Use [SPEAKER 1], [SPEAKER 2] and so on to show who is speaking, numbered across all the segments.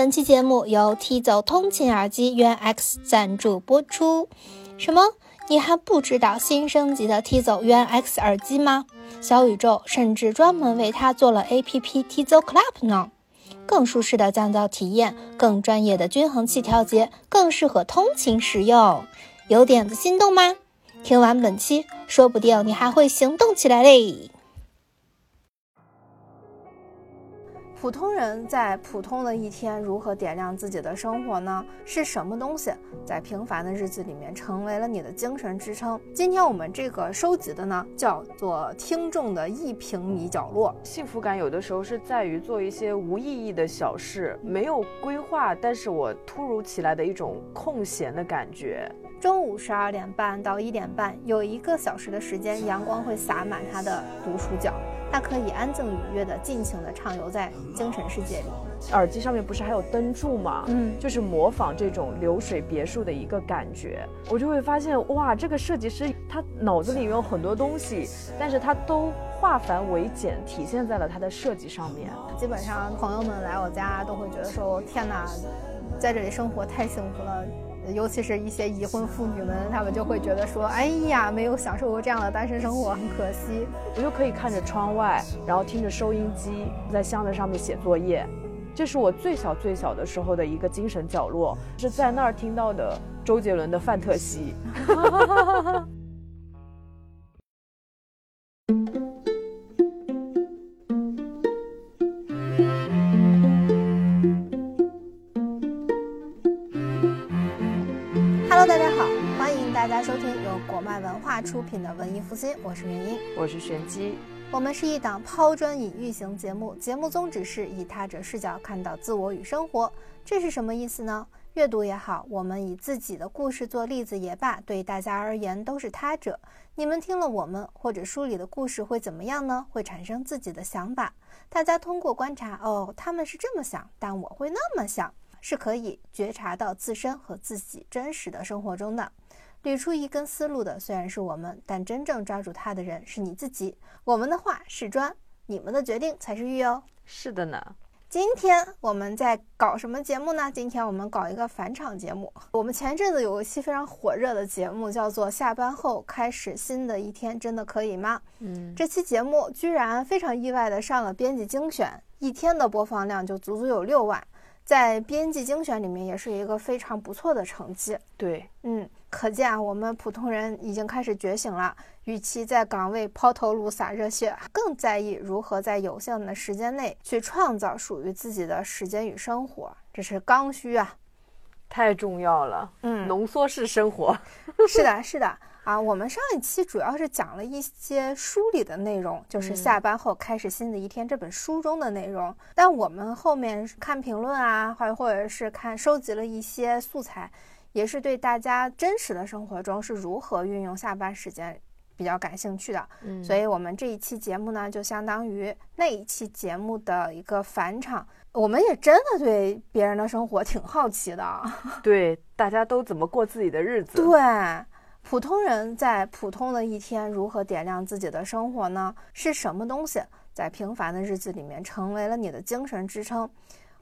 [SPEAKER 1] 本期节目由 T 走通勤耳机原 X 赞助播出。什么？你还不知道新升级的 T 走原 X 耳机吗？小宇宙甚至专门为它做了 APP T 走 Club 呢。更舒适的降噪体验，更专业的均衡器调节，更适合通勤使用。有点子心动吗？听完本期，说不定你还会行动起来嘞！普通人在普通的一天如何点亮自己的生活呢？是什么东西在平凡的日子里面成为了你的精神支撑？今天我们这个收集的呢，叫做听众的一平米角落。
[SPEAKER 2] 幸福感有的时候是在于做一些无意义的小事，没有规划，但是我突如其来的一种空闲的感觉。
[SPEAKER 1] 中午十二点半到一点半，有一个小时的时间，阳光会洒满他的读书角。他可以安静愉悦的、尽情的畅游在精神世界里。
[SPEAKER 2] 耳机上面不是还有灯柱吗？嗯，就是模仿这种流水别墅的一个感觉。我就会发现，哇，这个设计师他脑子里面有很多东西，但是他都化繁为简，体现在了他的设计上面。
[SPEAKER 1] 基本上朋友们来我家都会觉得说，天哪，在这里生活太幸福了。尤其是一些已婚妇女们，她们就会觉得说：“哎呀，没有享受过这样的单身生活，很可惜。”
[SPEAKER 2] 我就可以看着窗外，然后听着收音机，在箱子上面写作业。这是我最小最小的时候的一个精神角落，是在那儿听到的周杰伦的《范特西》。
[SPEAKER 1] 品的文艺复兴，我是云英，
[SPEAKER 2] 我是玄机。
[SPEAKER 1] 我们是一档抛砖引玉型节目，节目宗旨是以他者视角看到自我与生活。这是什么意思呢？阅读也好，我们以自己的故事做例子也罢，对大家而言都是他者。你们听了我们或者书里的故事会怎么样呢？会产生自己的想法。大家通过观察，哦，他们是这么想，但我会那么想，是可以觉察到自身和自己真实的生活中的。捋出一根思路的虽然是我们，但真正抓住它的人是你自己。我们的话是砖，你们的决定才是玉哦。
[SPEAKER 2] 是的呢。
[SPEAKER 1] 今天我们在搞什么节目呢？今天我们搞一个返场节目。我们前阵子有一期非常火热的节目，叫做《下班后开始新的一天》，真的可以吗？嗯。这期节目居然非常意外的上了编辑精选，一天的播放量就足足有六万。在编辑精选里面也是一个非常不错的成绩。
[SPEAKER 2] 对，
[SPEAKER 1] 嗯，可见啊，我们普通人已经开始觉醒了。与其在岗位抛头颅洒热血，更在意如何在有限的时间内去创造属于自己的时间与生活。这是刚需啊，
[SPEAKER 2] 太重要了。嗯，浓缩式生活。
[SPEAKER 1] 是的，是的。啊，我们上一期主要是讲了一些书里的内容，就是下班后开始新的一天这本书中的内容。但我们后面看评论啊，或或者是看收集了一些素材，也是对大家真实的生活中是如何运用下班时间比较感兴趣的。嗯，所以我们这一期节目呢，就相当于那一期节目的一个返场。我们也真的对别人的生活挺好奇的，
[SPEAKER 2] 对大家都怎么过自己的日子？
[SPEAKER 1] 对。普通人在普通的一天如何点亮自己的生活呢？是什么东西在平凡的日子里面成为了你的精神支撑？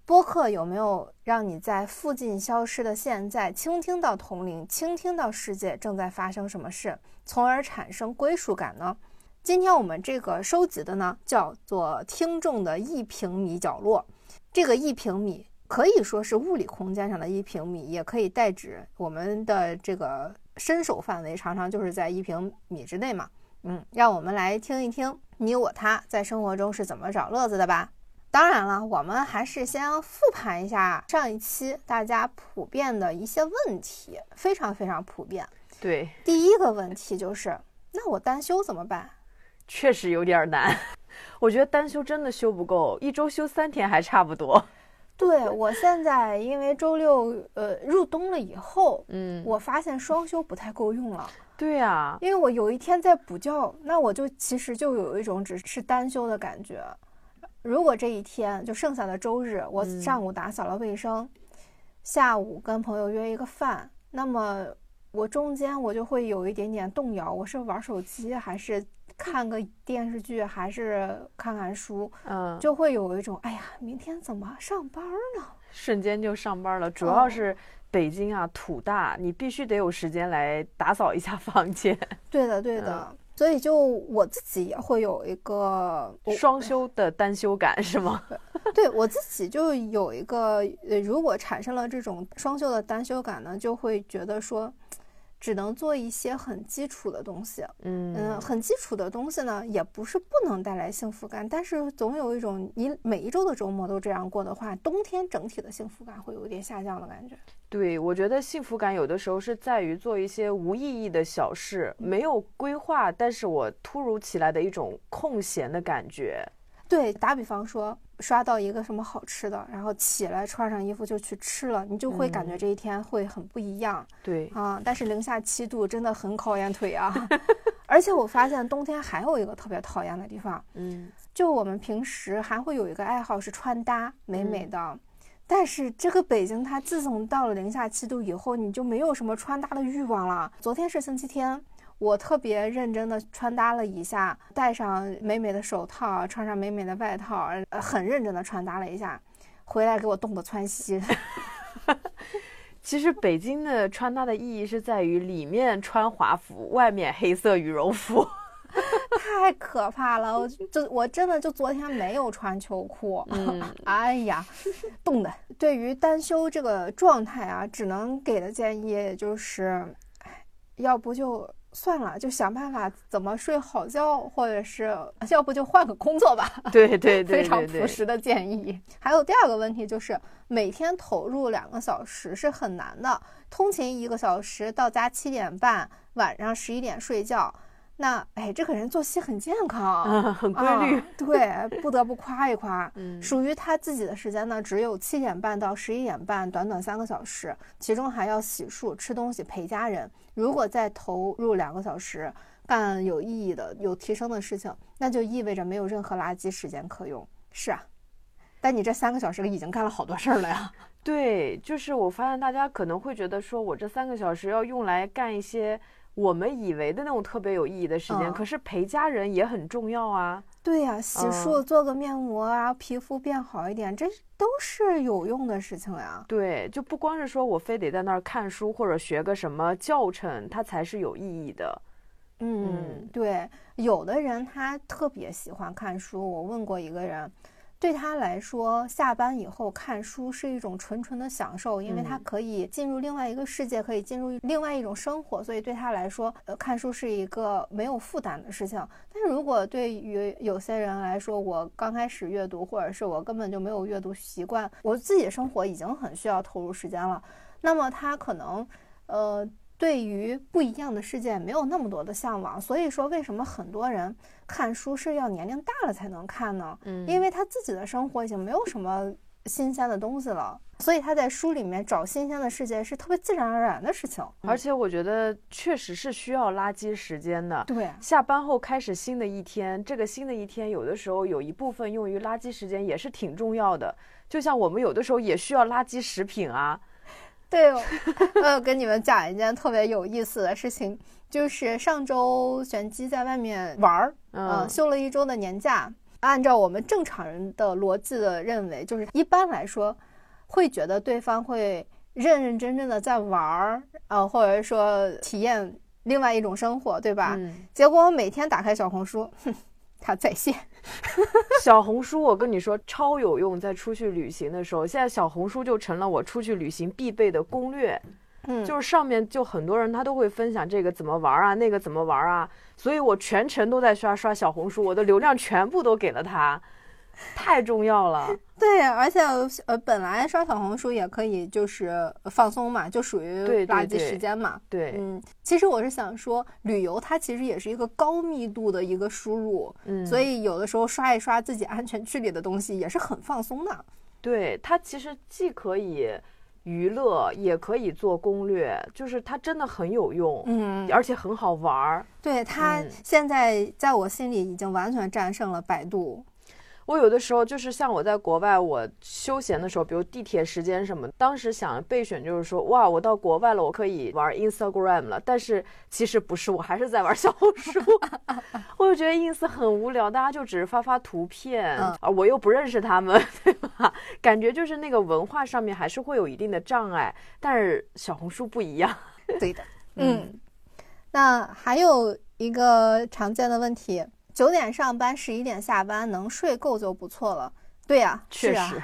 [SPEAKER 1] 播客有没有让你在附近消失的现在，倾听到同龄，倾听到世界正在发生什么事，从而产生归属感呢？今天我们这个收集的呢，叫做听众的一平米角落。这个一平米可以说是物理空间上的一平米，也可以代指我们的这个。伸手范围常常就是在一平米之内嘛，嗯，让我们来听一听你我他在生活中是怎么找乐子的吧。当然了，我们还是先复盘一下上一期大家普遍的一些问题，非常非常普遍。
[SPEAKER 2] 对，
[SPEAKER 1] 第一个问题就是，那我单休怎么办？
[SPEAKER 2] 确实有点难，我觉得单休真的休不够，一周休三天还差不多。
[SPEAKER 1] 对我现在，因为周六呃入冬了以后，嗯，我发现双休不太够用了。
[SPEAKER 2] 对呀，
[SPEAKER 1] 因为我有一天在补觉，那我就其实就有一种只是单休的感觉。如果这一天就剩下的周日，我上午打扫了卫生，下午跟朋友约一个饭，那么我中间我就会有一点点动摇，我是玩手机还是看个电视剧还是看看书，嗯，就会有一种哎呀，明天怎么上班呢？
[SPEAKER 2] 瞬间就上班了。主要是北京啊，土大，你必须得有时间来打扫一下 房间。
[SPEAKER 1] 对的，对的。所以就我自己也会有一个
[SPEAKER 2] 双休的单休感，是吗？
[SPEAKER 1] 对我自己就有一个，呃，如果产生了这种双休的单休感呢，就会觉得说。只能做一些很基础的东西，嗯嗯，很基础的东西呢，也不是不能带来幸福感，但是总有一种你每一周的周末都这样过的话，冬天整体的幸福感会有一点下降的感觉。
[SPEAKER 2] 对，我觉得幸福感有的时候是在于做一些无意义的小事，没有规划，但是我突如其来的一种空闲的感觉。
[SPEAKER 1] 对，打比方说。刷到一个什么好吃的，然后起来穿上衣服就去吃了，你就会感觉这一天会很不一样。
[SPEAKER 2] 对
[SPEAKER 1] 啊，但是零下七度真的很考验腿啊。而且我发现冬天还有一个特别讨厌的地方，嗯，就我们平时还会有一个爱好是穿搭美美的，但是这个北京它自从到了零下七度以后，你就没有什么穿搭的欲望了。昨天是星期天。我特别认真的穿搭了一下，戴上美美的手套，穿上美美的外套，呃，很认真的穿搭了一下，回来给我冻得窜稀。
[SPEAKER 2] 其实北京的穿搭的意义是在于里面穿华服，外面黑色羽绒服，
[SPEAKER 1] 太可怕了！我就我真的就昨天没有穿秋裤，哎呀，冻的。对于单休这个状态啊，只能给的建议就是，要不就。算了，就想办法怎么睡好觉，或者是要不就换个工作吧。
[SPEAKER 2] 对对
[SPEAKER 1] 对，非常朴实的建议。还有第二个问题就是，每天投入两个小时是很难的，通勤一个小时，到家七点半，晚上十一点睡觉。那哎，这个人作息很健康，
[SPEAKER 2] 很规律。
[SPEAKER 1] 对，不得不夸一夸。属于他自己的时间呢，只有七点半到十一点半，短短三个小时，其中还要洗漱、吃东西、陪家人。如果再投入两个小时干有意义的、有提升的事情，那就意味着没有任何垃圾时间可用。是啊，但你这三个小时已经干了好多事儿了呀。
[SPEAKER 2] 对，就是我发现大家可能会觉得，说我这三个小时要用来干一些。我们以为的那种特别有意义的时间，可是陪家人也很重要啊。
[SPEAKER 1] 对呀，洗漱、做个面膜啊，皮肤变好一点，这都是有用的事情呀。
[SPEAKER 2] 对，就不光是说我非得在那儿看书或者学个什么教程，它才是有意义的。
[SPEAKER 1] 嗯，对，有的人他特别喜欢看书，我问过一个人。对他来说，下班以后看书是一种纯纯的享受，因为他可以进入另外一个世界，可以进入另外一种生活，所以对他来说，呃，看书是一个没有负担的事情。但是如果对于有些人来说，我刚开始阅读，或者是我根本就没有阅读习惯，我自己的生活已经很需要投入时间了，那么他可能，呃。对于不一样的世界没有那么多的向往，所以说为什么很多人看书是要年龄大了才能看呢？嗯，因为他自己的生活已经没有什么新鲜的东西了，所以他在书里面找新鲜的世界是特别自然而然的事情。
[SPEAKER 2] 而且我觉得确实是需要垃圾时间的。
[SPEAKER 1] 对，
[SPEAKER 2] 下班后开始新的一天，这个新的一天有的时候有一部分用于垃圾时间也是挺重要的。就像我们有的时候也需要垃圾食品啊。
[SPEAKER 1] 对，我要跟你们讲一件特别有意思的事情，就是上周玄机在外面玩儿，嗯，休了一周的年假。按照我们正常人的逻辑的认为，就是一般来说，会觉得对方会认认真真的在玩儿，呃，或者说体验另外一种生活，对吧？结果我每天打开小红书，哼。他在线，
[SPEAKER 2] 小红书，我跟你说超有用，在出去旅行的时候，现在小红书就成了我出去旅行必备的攻略。嗯，就是上面就很多人他都会分享这个怎么玩啊，那个怎么玩啊，所以我全程都在刷刷小红书，我的流量全部都给了他。太重要了，
[SPEAKER 1] 对，而且呃，本来刷小红书也可以就是放松嘛，就属于垃圾时间嘛。
[SPEAKER 2] 对，
[SPEAKER 1] 嗯，其实我是想说，旅游它其实也是一个高密度的一个输入，嗯，所以有的时候刷一刷自己安全区里的东西也是很放松的。
[SPEAKER 2] 对，它其实既可以娱乐，也可以做攻略，就是它真的很有用，嗯，而且很好玩儿。
[SPEAKER 1] 对，它现在在我心里已经完全战胜了百度。
[SPEAKER 2] 我有的时候就是像我在国外，我休闲的时候，比如地铁时间什么，当时想备选就是说，哇，我到国外了，我可以玩 Instagram 了。但是其实不是，我还是在玩小红书。我就觉得 ins 很无聊，大家就只是发发图片啊，我又不认识他们，对吧？感觉就是那个文化上面还是会有一定的障碍。但是小红书不一样，
[SPEAKER 1] 对的，嗯。那还有一个常见的问题。九点上班，十一点下班，能睡够就不错了。对呀，
[SPEAKER 2] 确实。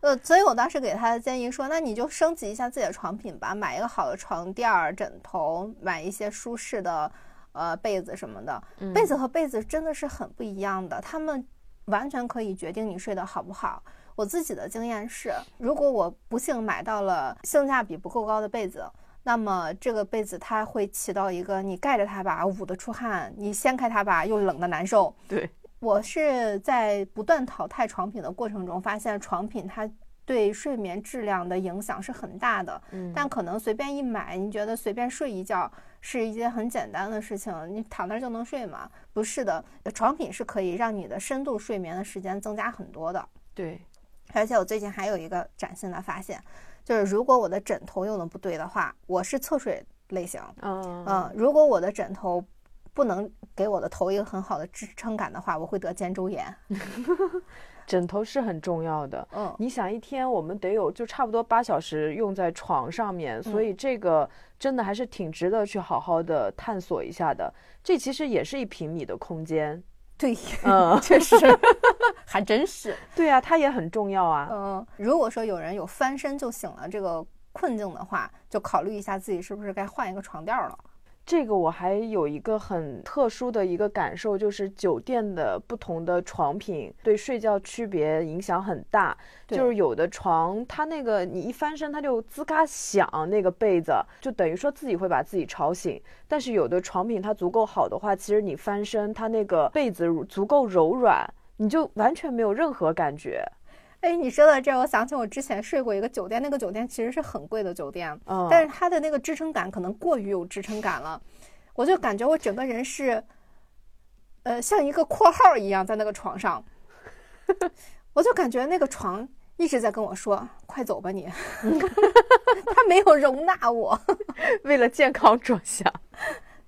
[SPEAKER 1] 呃，所以我当时给他的建议说，那你就升级一下自己的床品吧，买一个好的床垫、枕头，买一些舒适的呃被子什么的。被子和被子真的是很不一样的，他们完全可以决定你睡得好不好。我自己的经验是，如果我不幸买到了性价比不够高的被子。那么这个被子它会起到一个，你盖着它吧，捂得出汗；你掀开它吧，又冷的难受。
[SPEAKER 2] 对
[SPEAKER 1] 我是在不断淘汰床品的过程中，发现床品它对睡眠质量的影响是很大的。嗯，但可能随便一买，你觉得随便睡一觉是一件很简单的事情，你躺那儿就能睡嘛？不是的，床品是可以让你的深度睡眠的时间增加很多的。
[SPEAKER 2] 对，
[SPEAKER 1] 而且我最近还有一个崭新的发现。就是如果我的枕头用的不对的话，我是侧睡类型。嗯嗯，如果我的枕头不能给我的头一个很好的支撑感的话，我会得肩周炎。
[SPEAKER 2] 枕头是很重要的。嗯，你想一天我们得有就差不多八小时用在床上面，所以这个真的还是挺值得去好好的探索一下的。这其实也是一平米的空间。
[SPEAKER 1] 对，嗯，确实，还真是。
[SPEAKER 2] 对啊，它也很重要啊。
[SPEAKER 1] 嗯，如果说有人有翻身就醒了这个困境的话，就考虑一下自己是不是该换一个床垫了。
[SPEAKER 2] 这个我还有一个很特殊的一个感受，就是酒店的不同的床品对睡觉区别影响很大。就是有的床，它那个你一翻身，它就吱嘎响，那个被子就等于说自己会把自己吵醒。但是有的床品它足够好的话，其实你翻身，它那个被子足够柔软，你就完全没有任何感觉。
[SPEAKER 1] 哎，你说到这，我想起我之前睡过一个酒店，那个酒店其实是很贵的酒店，但是它的那个支撑感可能过于有支撑感了，我就感觉我整个人是，呃，像一个括号一样在那个床上，我就感觉那个床一直在跟我说：“快走吧你。”他没有容纳我，
[SPEAKER 2] 为了健康着想，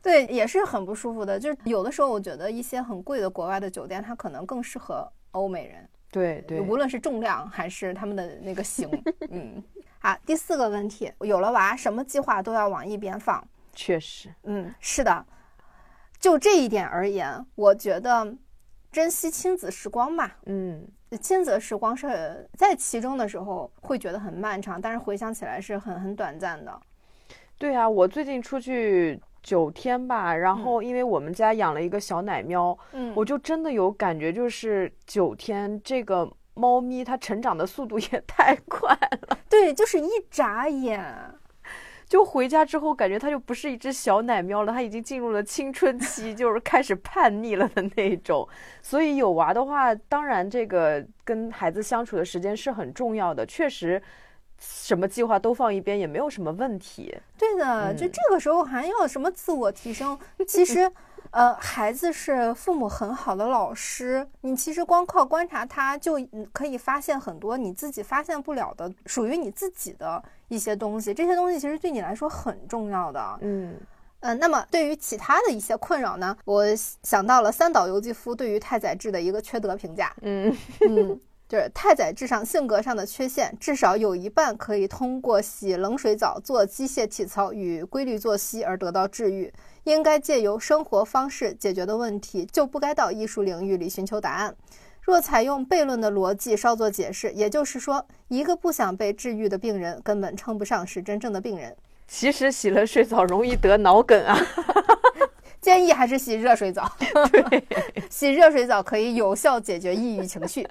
[SPEAKER 1] 对，也是很不舒服的。就是有的时候，我觉得一些很贵的国外的酒店，它可能更适合欧美人。
[SPEAKER 2] 对对，
[SPEAKER 1] 无论是重量还是他们的那个型，嗯，好，第四个问题，有了娃，什么计划都要往一边放。
[SPEAKER 2] 确实，
[SPEAKER 1] 嗯，是的，就这一点而言，我觉得珍惜亲子时光吧。嗯，亲子时光是在其中的时候会觉得很漫长，但是回想起来是很很短暂的。
[SPEAKER 2] 对啊，我最近出去。九天吧，然后因为我们家养了一个小奶喵，嗯，我就真的有感觉，就是九天这个猫咪它成长的速度 也太快了，
[SPEAKER 1] 对，就是一眨眼，
[SPEAKER 2] 就回家之后感觉它就不是一只小奶喵了，它已经进入了青春期，就是开始叛逆了的那种。所以有娃的话，当然这个跟孩子相处的时间是很重要的，确实。什么计划都放一边也没有什么问题。
[SPEAKER 1] 对的，就这个时候还要什么自我提升？其实，呃，孩子是父母很好的老师。你其实光靠观察他，就可以发现很多你自己发现不了的属于你自己的一些东西。这些东西其实对你来说很重要的。嗯嗯。那么对于其他的一些困扰呢？我想到了三岛由纪夫对于太宰治的一个缺德评价。嗯嗯。是太宰治上性格上的缺陷，至少有一半可以通过洗冷水澡、做机械体操与规律作息而得到治愈。应该借由生活方式解决的问题，就不该到艺术领域里寻求答案。若采用悖论的逻辑稍作解释，也就是说，一个不想被治愈的病人根本称不上是真正的病人。
[SPEAKER 2] 其实洗了水澡容易得脑梗啊。
[SPEAKER 1] 建议还是洗热水澡。
[SPEAKER 2] 对，
[SPEAKER 1] 洗热水澡可以有效解决抑郁情绪。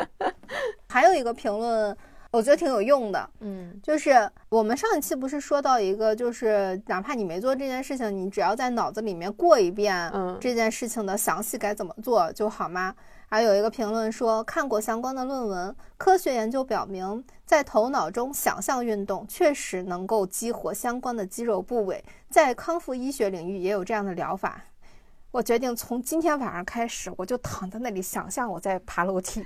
[SPEAKER 1] 还有一个评论，我觉得挺有用的。嗯，就是我们上一期不是说到一个，就是哪怕你没做这件事情，你只要在脑子里面过一遍，嗯，这件事情的详细该怎么做就好吗？还有一个评论说，看过相关的论文，科学研究表明，在头脑中想象运动确实能够激活相关的肌肉部位，在康复医学领域也有这样的疗法。我决定从今天晚上开始，我就躺在那里想象我在爬楼梯。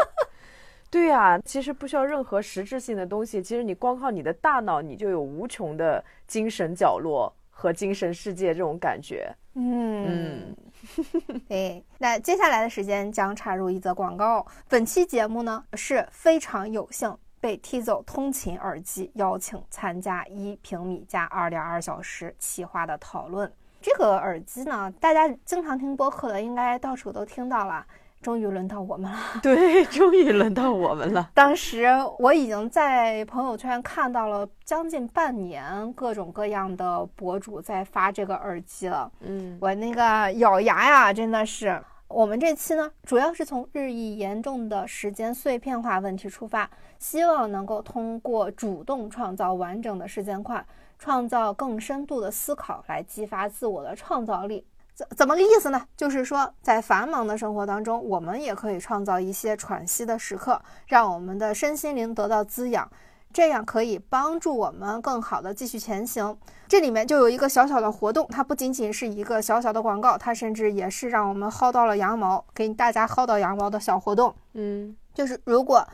[SPEAKER 2] 对呀，其实不需要任何实质性的东西，其实你光靠你的大脑，你就有无穷的精神角落和精神世界这种感觉。
[SPEAKER 1] 嗯，对。那接下来的时间将插入一则广告。本期节目呢是非常有幸被 Tizo 通勤耳机邀请参加一平米加二点二小时企划的讨论。这个耳机呢，大家经常听播客的应该到处都听到了。终于轮到我们了，
[SPEAKER 2] 对，终于轮到我们了。
[SPEAKER 1] 当时我已经在朋友圈看到了将近半年，各种各样的博主在发这个耳机了。嗯，我那个咬牙呀，真的是。我们这期呢，主要是从日益严重的时间碎片化问题出发，希望能够通过主动创造完整的时间块，创造更深度的思考，来激发自我的创造力。怎怎么个意思呢？就是说，在繁忙的生活当中，我们也可以创造一些喘息的时刻，让我们的身心灵得到滋养，这样可以帮助我们更好的继续前行。这里面就有一个小小的活动，它不仅仅是一个小小的广告，它甚至也是让我们薅到了羊毛，给大家薅到羊毛的小活动。嗯，就是如果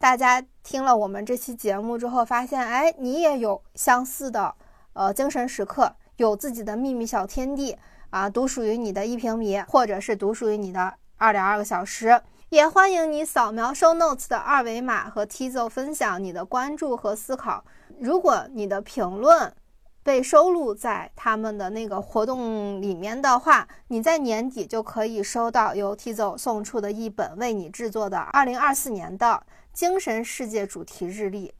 [SPEAKER 1] 大家听了我们这期节目之后，发现哎，你也有相似的呃精神时刻，有自己的秘密小天地。啊，独属于你的一平米，或者是独属于你的二点二个小时，也欢迎你扫描 Show Notes 的二维码和 Tizo 分享你的关注和思考。如果你的评论被收录在他们的那个活动里面的话，你在年底就可以收到由 Tizo 送出的一本为你制作的二零二四年的精神世界主题日历，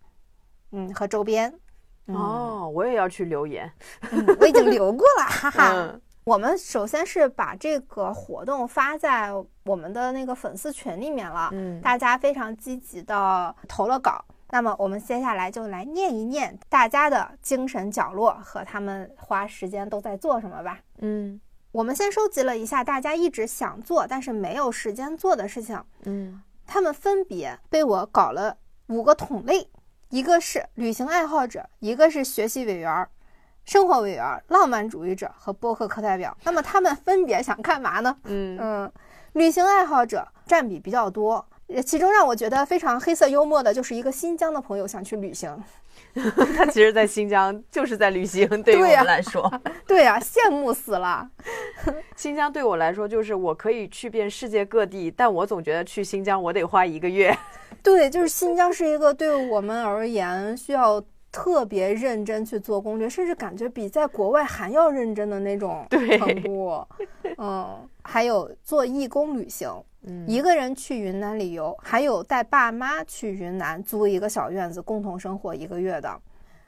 [SPEAKER 1] 嗯，和周边。
[SPEAKER 2] 哦，我也要去留言，
[SPEAKER 1] 我已经留过了，哈哈。我们首先是把这个活动发在我们的那个粉丝群里面了，嗯，大家非常积极的投了稿。那么我们接下来就来念一念大家的精神角落和他们花时间都在做什么吧。嗯，我们先收集了一下大家一直想做但是没有时间做的事情。嗯，他们分别被我搞了五个桶类，一个是旅行爱好者，一个是学习委员。生活委员、浪漫主义者和播客课代表，那么他们分别想干嘛呢？嗯嗯，旅行爱好者占比比较多，其中让我觉得非常黑色幽默的就是一个新疆的朋友想去旅行，
[SPEAKER 2] 他其实，在新疆就是在旅行，对于我们来说，
[SPEAKER 1] 对呀，羡慕死了。
[SPEAKER 2] 新疆对我来说就是我可以去遍世界各地，但我总觉得去新疆我得花一个月。
[SPEAKER 1] 对，就是新疆是一个对我们而言需要。特别认真去做攻略，甚至感觉比在国外还要认真的那种程度。嗯，还有做义工旅行，一个人去云南旅游，还有带爸妈去云南租一个小院子共同生活一个月的，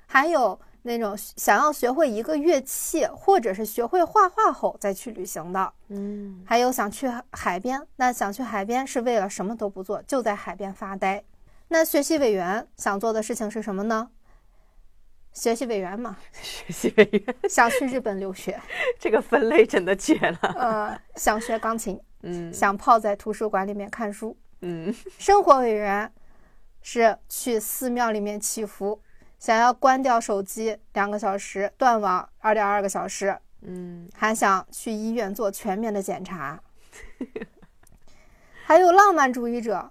[SPEAKER 1] 还有那种想要学会一个乐器或者是学会画画后再去旅行的。嗯，还有想去海边，那想去海边是为了什么都不做，就在海边发呆。那学习委员想做的事情是什么呢？学习委员嘛，
[SPEAKER 2] 学习委员
[SPEAKER 1] 想去日本留学，
[SPEAKER 2] 这个分类真的绝了。
[SPEAKER 1] 呃，想学钢琴，嗯，想泡在图书馆里面看书，嗯。生活委员是去寺庙里面祈福，想要关掉手机两个小时，断网二点二个小时，嗯，还想去医院做全面的检查。还有浪漫主义者，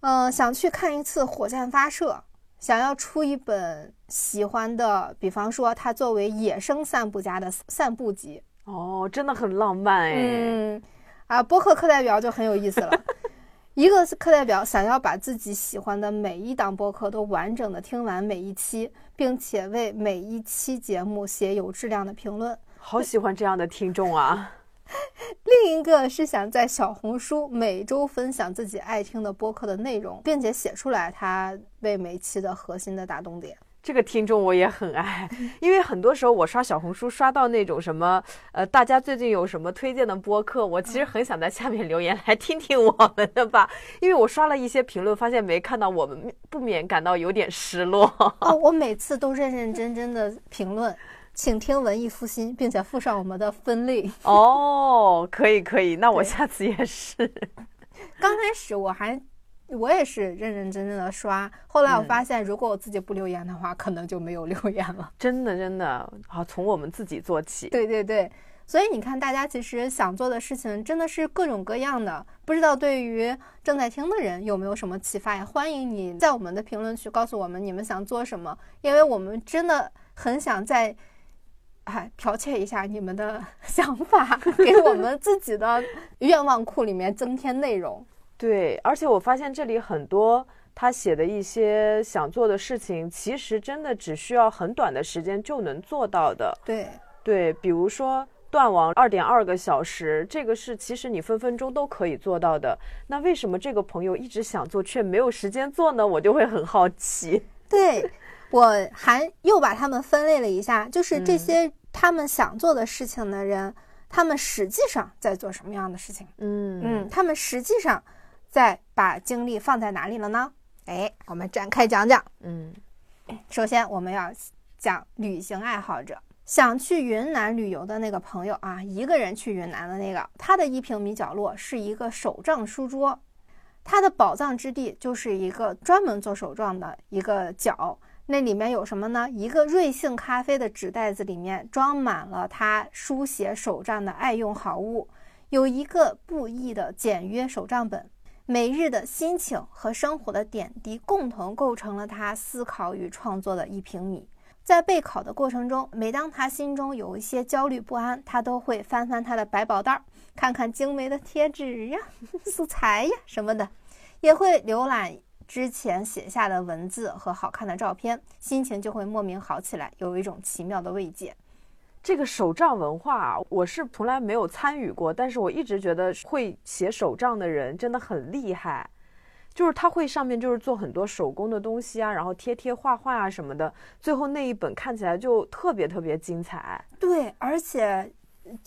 [SPEAKER 1] 嗯，想去看一次火箭发射。想要出一本喜欢的，比方说他作为野生散步家的散步集
[SPEAKER 2] 哦，真的很浪漫哎。
[SPEAKER 1] 嗯，啊，播客课代表就很有意思了。一个是课代表想要把自己喜欢的每一档播客都完整的听完每一期，并且为每一期节目写有质量的评论。
[SPEAKER 2] 好喜欢这样的听众啊！
[SPEAKER 1] 另一个是想在小红书每周分享自己爱听的播客的内容，并且写出来他为每期的核心的打动点。
[SPEAKER 2] 这个听众我也很爱，因为很多时候我刷小红书刷到那种什么，呃，大家最近有什么推荐的播客，我其实很想在下面留言来听听我们的吧，因为我刷了一些评论，发现没看到我们，不免感到有点失落。
[SPEAKER 1] 哦，我每次都认认真真的评论。请听文艺复兴，并且附上我们的分类
[SPEAKER 2] 哦，可以可以，那我下次也是。
[SPEAKER 1] 刚开始我还我也是认认真真的刷，后来我发现如果我自己不留言的话，可能就没有留言了。
[SPEAKER 2] 真的真的，好从我们自己做起。
[SPEAKER 1] 对对对，所以你看，大家其实想做的事情真的是各种各样的。不知道对于正在听的人有没有什么启发呀？欢迎你在我们的评论区告诉我们你们想做什么，因为我们真的很想在。哎，剽窃一下你们的 想法，给我们自己的愿望库里面增添内容。
[SPEAKER 2] 对，而且我发现这里很多他写的一些想做的事情，其实真的只需要很短的时间就能做到的。
[SPEAKER 1] 对
[SPEAKER 2] 对，比如说断网二点二个小时，这个是其实你分分钟都可以做到的。那为什么这个朋友一直想做却没有时间做呢？我就会很好奇。
[SPEAKER 1] 对。我还又把他们分类了一下，就是这些他们想做的事情的人，他们实际上在做什么样的事情？
[SPEAKER 2] 嗯
[SPEAKER 1] 嗯，他们实际上在把精力放在哪里了呢？哎，我们展开讲讲。
[SPEAKER 2] 嗯，
[SPEAKER 1] 首先我们要讲旅行爱好者，想去云南旅游的那个朋友啊，一个人去云南的那个，他的一平米角落是一个手账书桌，他的宝藏之地就是一个专门做手账的一个角。那里面有什么呢？一个瑞幸咖啡的纸袋子里面装满了他书写手账的爱用好物，有一个布艺的简约手账本，每日的心情和生活的点滴共同构成了他思考与创作的一平米。在备考的过程中，每当他心中有一些焦虑不安，他都会翻翻他的百宝袋，看看精美的贴纸呀、素材呀什么的，也会浏览。之前写下的文字和好看的照片，心情就会莫名好起来，有一种奇妙的慰藉。
[SPEAKER 2] 这个手账文化，我是从来没有参与过，但是我一直觉得会写手账的人真的很厉害，就是他会上面就是做很多手工的东西啊，然后贴贴画画啊什么的，最后那一本看起来就特别特别精彩。
[SPEAKER 1] 对，而且。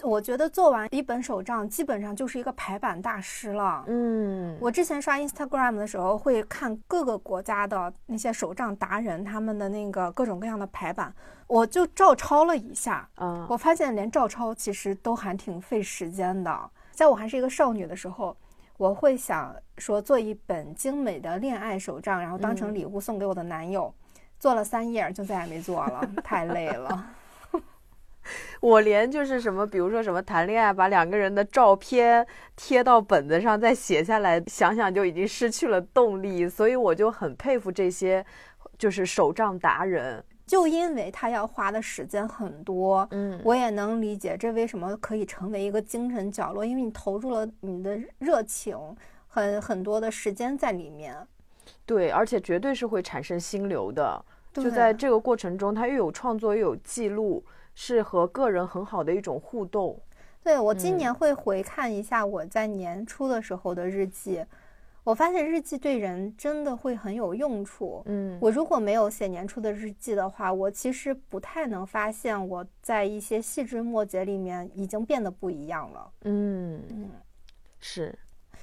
[SPEAKER 1] 我觉得做完一本手账，基本上就是一个排版大师了。
[SPEAKER 2] 嗯，
[SPEAKER 1] 我之前刷 Instagram 的时候，会看各个国家的那些手账达人他们的那个各种各样的排版，我就照抄了一下。
[SPEAKER 2] 嗯，
[SPEAKER 1] 我发现连照抄其实都还挺费时间的。在我还是一个少女的时候，我会想说做一本精美的恋爱手账，然后当成礼物送给我的男友。做了三页就再也没做了，太累了。
[SPEAKER 2] 我连就是什么，比如说什么谈恋爱，把两个人的照片贴到本子上再写下来，想想就已经失去了动力。所以我就很佩服这些，就是手账达人。
[SPEAKER 1] 就因为他要花的时间很多，
[SPEAKER 2] 嗯，
[SPEAKER 1] 我也能理解这为什么可以成为一个精神角落，因为你投入了你的热情，很很多的时间在里面。
[SPEAKER 2] 对，而且绝对是会产生心流的。就在这个过程中，他又有创作又有记录。是和个人很好的一种互动。
[SPEAKER 1] 对我今年会回看一下我在年初的时候的日记，我发现日记对人真的会很有用处。
[SPEAKER 2] 嗯，
[SPEAKER 1] 我如果没有写年初的日记的话，我其实不太能发现我在一些细枝末节里面已经变得不一样了。
[SPEAKER 2] 嗯嗯，是，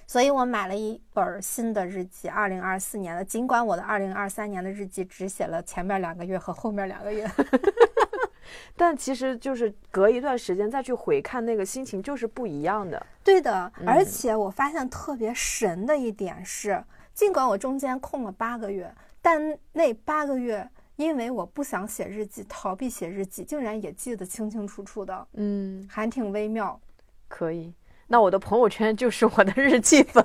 [SPEAKER 1] 所以我买了一本新的日记，二零二四年的。尽管我的二零二三年的日记只写了前面两个月和后面两个月。
[SPEAKER 2] 但其实就是隔一段时间再去回看那个心情就是不一样的。
[SPEAKER 1] 对的，而且我发现特别神的一点是，尽管我中间空了八个月，但那八个月因为我不想写日记，逃避写日记，竟然也记得清清楚楚的。
[SPEAKER 2] 嗯，
[SPEAKER 1] 还挺微妙。
[SPEAKER 2] 可以，那我的朋友圈就是我的日记本。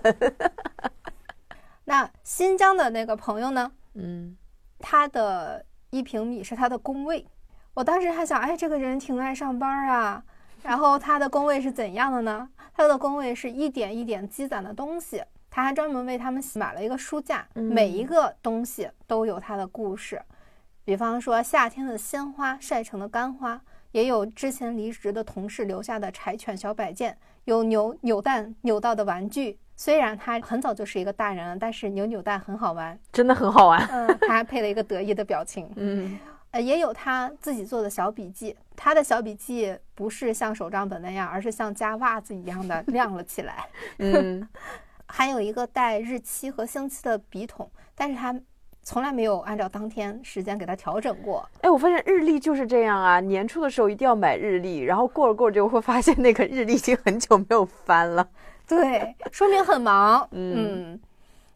[SPEAKER 1] 那新疆的那个朋友呢？
[SPEAKER 2] 嗯，
[SPEAKER 1] 他的一平米是他的工位。我当时还想，哎，这个人挺爱上班啊。然后他的工位是怎样的呢？他的工位是一点一点积攒的东西。他还专门为他们买了一个书架，每一个东西都有他的故事。比方说，夏天的鲜花晒成的干花，也有之前离职的同事留下的柴犬小摆件，有扭扭蛋扭到的玩具。虽然他很早就是一个大人了，但是扭扭蛋很好玩，
[SPEAKER 2] 真的很好玩。
[SPEAKER 1] 嗯，他还配了一个得意的表情。
[SPEAKER 2] 嗯。
[SPEAKER 1] 呃，也有他自己做的小笔记。他的小笔记不是像手账本那样，而是像夹袜子一样的亮 了起来。
[SPEAKER 2] 嗯，
[SPEAKER 1] 还有一个带日期和星期的笔筒，但是他从来没有按照当天时间给它调整过。
[SPEAKER 2] 哎，我发现日历就是这样啊，年初的时候一定要买日历，然后过了过着就会发现那个日历已经很久没有翻了。
[SPEAKER 1] 对，说明很忙。嗯。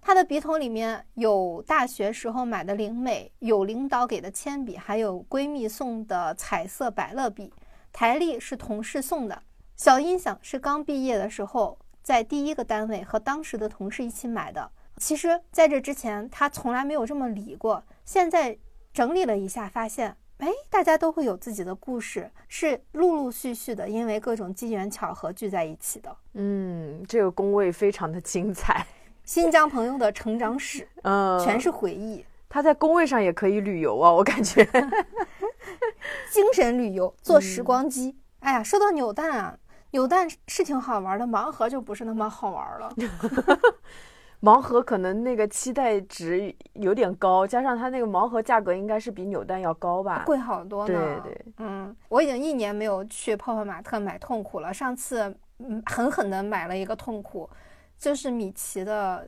[SPEAKER 1] 他的笔筒里面有大学时候买的灵美，有领导给的铅笔，还有闺蜜送的彩色百乐笔。台历是同事送的，小音响是刚毕业的时候在第一个单位和当时的同事一起买的。其实，在这之前他从来没有这么理过。现在整理了一下，发现，哎，大家都会有自己的故事，是陆陆续续的，因为各种机缘巧合聚在一起的。
[SPEAKER 2] 嗯，这个工位非常的精彩，
[SPEAKER 1] 新疆朋友的成长史，嗯，全是回忆。
[SPEAKER 2] 他在工位上也可以旅游啊，我感觉。
[SPEAKER 1] 精神旅游，坐时光机。哎呀，说到扭蛋啊，扭蛋是挺好玩的，盲盒就不是那么好玩了。
[SPEAKER 2] 盲盒可能那个期待值有点高，加上它那个盲盒价格应该是比扭蛋要高吧，
[SPEAKER 1] 贵好多
[SPEAKER 2] 呢。对对，
[SPEAKER 1] 嗯，我已经一年没有去泡泡玛特买痛苦了。上次嗯狠狠的买了一个痛苦，就是米奇的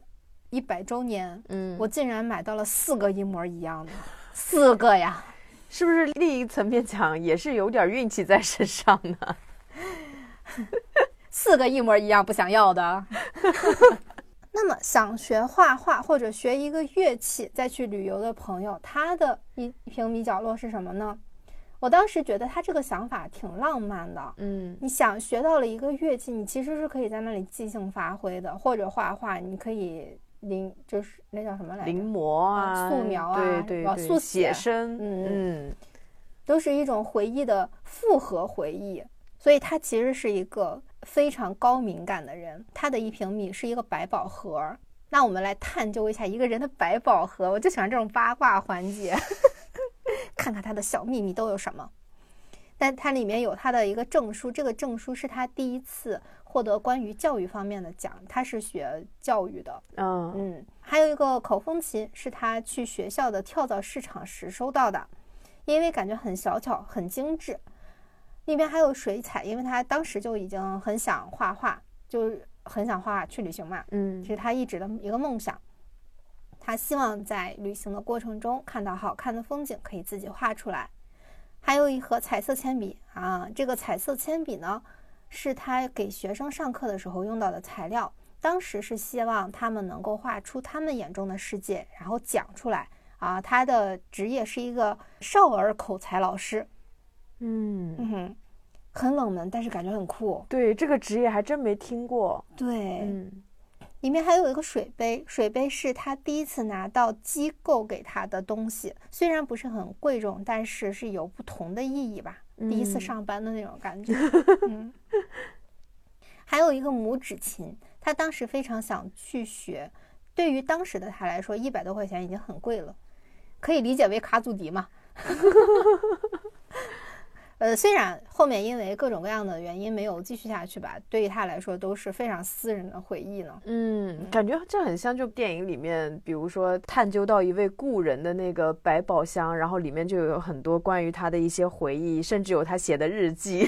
[SPEAKER 1] 一百周年，嗯，我竟然买到了四个一模一样的，四个呀。
[SPEAKER 2] 是不是另一层面讲也是有点运气在身上呢？
[SPEAKER 1] 四个一模一样不想要的。那么想学画画或者学一个乐器再去旅游的朋友，他的一一平米角落是什么呢？我当时觉得他这个想法挺浪漫的。嗯，你想学到了一个乐器，你其实是可以在那里即兴发挥的，或者画画，你可以。临就是那叫什么来着？
[SPEAKER 2] 临摹啊，
[SPEAKER 1] 素描啊，
[SPEAKER 2] 对对对，
[SPEAKER 1] 速
[SPEAKER 2] 写生，
[SPEAKER 1] 嗯嗯，都是一种回忆的复合回忆。所以他其实是一个非常高敏感的人。他的一平米是一个百宝盒。那我们来探究一下一个人的百宝盒。我就喜欢这种八卦环节，看看他的小秘密都有什么。但它里面有他的一个证书，这个证书是他第一次。获得关于教育方面的奖，他是学教育的。嗯嗯，还有一个口风琴是他去学校的跳蚤市场时收到的，因为感觉很小巧、很精致。里面还有水彩，因为他当时就已经很想画画，就很想画画去旅行嘛。嗯，是他一直的一个梦想。他希望在旅行的过程中看到好看的风景，可以自己画出来。还有一盒彩色铅笔啊，这个彩色铅笔呢。是他给学生上课的时候用到的材料。当时是希望他们能够画出他们眼中的世界，然后讲出来。啊，他的职业是一个少儿口才老师。嗯嗯哼，很冷门，但是感觉很酷。
[SPEAKER 2] 对，这个职业还真没听过。
[SPEAKER 1] 对，嗯，里面还有一个水杯，水杯是他第一次拿到机构给他的东西，虽然不是很贵重，但是是有不同的意义吧。第一次上班的那种感觉，嗯，还有一个拇指琴，他当时非常想去学，对于当时的他来说，一百多块钱已经很贵了，可以理解为卡祖笛嘛。呃，虽然后面因为各种各样的原因没有继续下去吧，对于他来说都是非常私人的回忆呢。
[SPEAKER 2] 嗯，感觉这很像就电影里面，比如说探究到一位故人的那个百宝箱，然后里面就有很多关于他的一些回忆，甚至有他写的日记。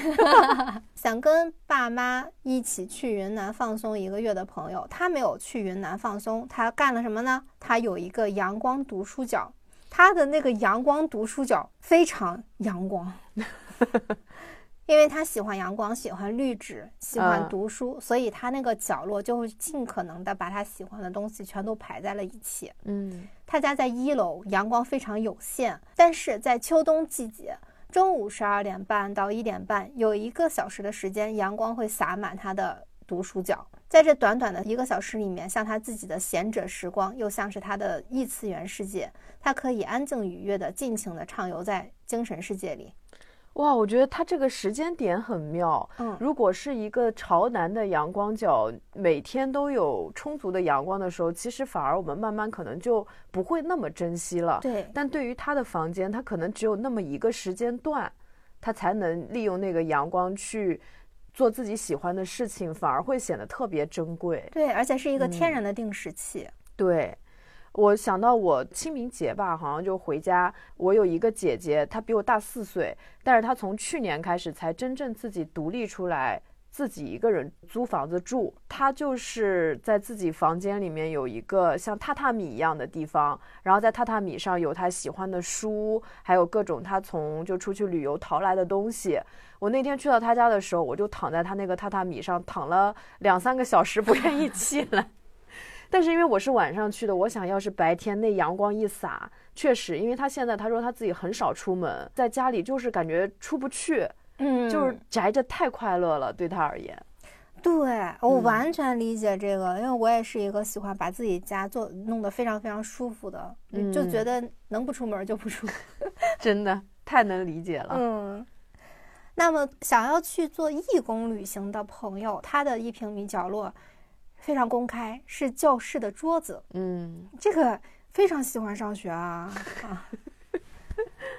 [SPEAKER 1] 想跟爸妈一起去云南放松一个月的朋友，他没有去云南放松，他干了什么呢？他有一个阳光读书角，他的那个阳光读书角非常阳光。因为他喜欢阳光，喜欢绿植，喜欢读书，所以他那个角落就会尽可能的把他喜欢的东西全都排在了一起。嗯，他家在一楼，阳光非常有限，但是在秋冬季节，中午十二点半到一点半有一个小时的时间，阳光会洒满他的读书角。在这短短的一个小时里面，像他自己的闲者时光，又像是他的异次元世界，他可以安静愉悦的尽情的畅游在精神世界里。
[SPEAKER 2] 哇，我觉得他这个时间点很妙。嗯，如果是一个朝南的阳光角，每天都有充足的阳光的时候，其实反而我们慢慢可能就不会那么珍惜了。
[SPEAKER 1] 对。
[SPEAKER 2] 但对于他的房间，他可能只有那么一个时间段，他才能利用那个阳光去做自己喜欢的事情，反而会显得特别珍贵。
[SPEAKER 1] 对，而且是一个天然的定时器。
[SPEAKER 2] 对。我想到我清明节吧，好像就回家。我有一个姐姐，她比我大四岁，但是她从去年开始才真正自己独立出来，自己一个人租房子住。她就是在自己房间里面有一个像榻榻米一样的地方，然后在榻榻米上有她喜欢的书，还有各种她从就出去旅游淘来的东西。我那天去到她家的时候，我就躺在她那个榻榻米上躺了两三个小时，不愿意起来。但是因为我是晚上去的，我想要是白天那阳光一洒，确实，因为他现在他说他自己很少出门，在家里就是感觉出不去，嗯，就是宅着太快乐了，对他而言。
[SPEAKER 1] 对我完全理解这个，因为我也是一个喜欢把自己家做弄得非常非常舒服的，就觉得能不出门就不出，
[SPEAKER 2] 真的太能理解了。
[SPEAKER 1] 嗯。那么，想要去做义工旅行的朋友，他的一平米角落非常公开，是教室的桌子。
[SPEAKER 2] 嗯，
[SPEAKER 1] 这个非常喜欢上学啊啊，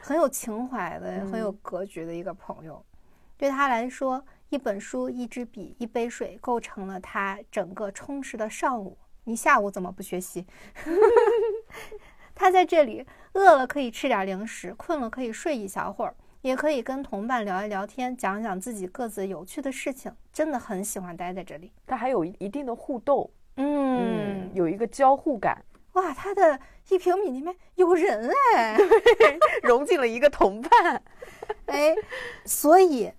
[SPEAKER 1] 很有情怀的、很有格局的一个朋友。对他来说，一本书、一支笔、一杯水，构成了他整个充实的上午。你下午怎么不学习？他在这里，饿了可以吃点零食，困了可以睡一小会儿。也可以跟同伴聊一聊天，讲讲自己各自有趣的事情，真的很喜欢待在这里。
[SPEAKER 2] 他还有一定的互动，
[SPEAKER 1] 嗯，
[SPEAKER 2] 有一个交互感。
[SPEAKER 1] 哇，他的一平米里面有人哎，
[SPEAKER 2] 融进了一个同伴。
[SPEAKER 1] 哎，所以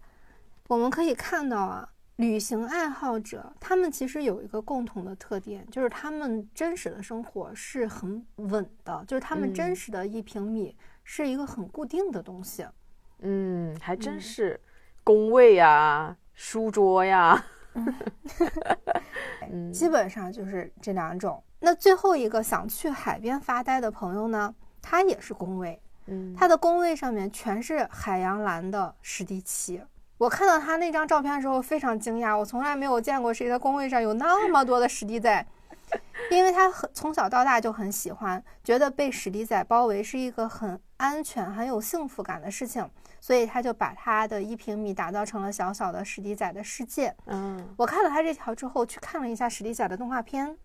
[SPEAKER 1] 我们可以看到啊，旅行爱好者他们其实有一个共同的特点，就是他们真实的生活是很稳的，就是他们真实的一平米是一个很固定的东西。
[SPEAKER 2] 嗯，还真是，工位呀，书桌呀，
[SPEAKER 1] 嗯，基本上就是这两种。那最后一个想去海边发呆的朋友呢，他也是工位，
[SPEAKER 2] 嗯，
[SPEAKER 1] 他的工位上面全是海洋蓝的史迪奇。我看到他那张照片的时候非常惊讶，我从来没有见过谁的工位上有那么多的史迪仔。因为他很从小到大就很喜欢，觉得被史迪仔包围是一个很安全、很有幸福感的事情，所以他就把他的一平米打造成了小小的史迪仔的世界。
[SPEAKER 2] 嗯，
[SPEAKER 1] 我看了他这条之后，去看了一下史迪仔的动画片，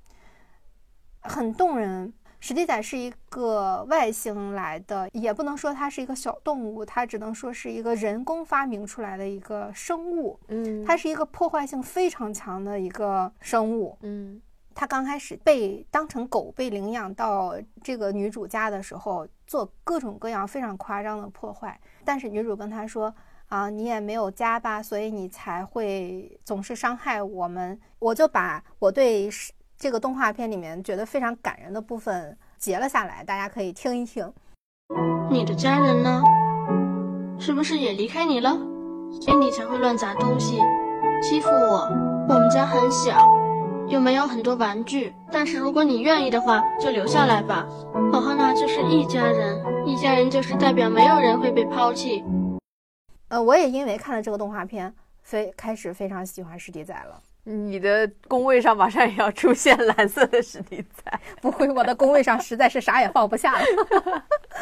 [SPEAKER 1] 很动人。史迪仔是一个外星来的，也不能说它是一个小动物，它只能说是一个人工发明出来的一个生物。
[SPEAKER 2] 嗯，
[SPEAKER 1] 它是一个破坏性非常强的一个生物。
[SPEAKER 2] 嗯。
[SPEAKER 1] 他刚开始被当成狗被领养到这个女主家的时候，做各种各样非常夸张的破坏。但是女主跟他说：“啊，你也没有家吧，所以你才会总是伤害我们。”我就把我对这个动画片里面觉得非常感人的部分截了下来，大家可以听一听。
[SPEAKER 3] 你的家人呢？是不是也离开你了？所以你才会乱砸东西，欺负我？我们家很小。又没有很多玩具，但是如果你愿意的话，就留下来吧。和和娜就是一家人，一家人就是代表没有人会被抛弃。
[SPEAKER 1] 呃，我也因为看了这个动画片，非开始非常喜欢史迪仔了。
[SPEAKER 2] 你的工位上马上也要出现蓝色的史迪仔？
[SPEAKER 1] 不会，我的工位上实在是啥也放不下了。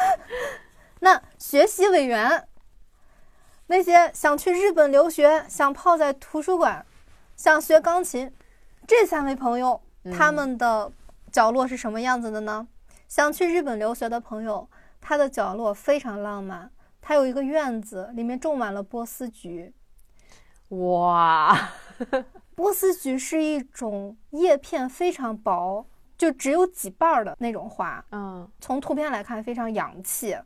[SPEAKER 1] 那学习委员，那些想去日本留学、想泡在图书馆、想学钢琴。这三位朋友，他们的角落是什么样子的呢？想去日本留学的朋友，他的角落非常浪漫，他有一个院子，里面种满了波斯菊。
[SPEAKER 2] 哇，
[SPEAKER 1] 波斯菊是一种叶片非常薄，就只有几瓣的那种花。
[SPEAKER 2] 嗯，
[SPEAKER 1] 从图片来看非常洋气。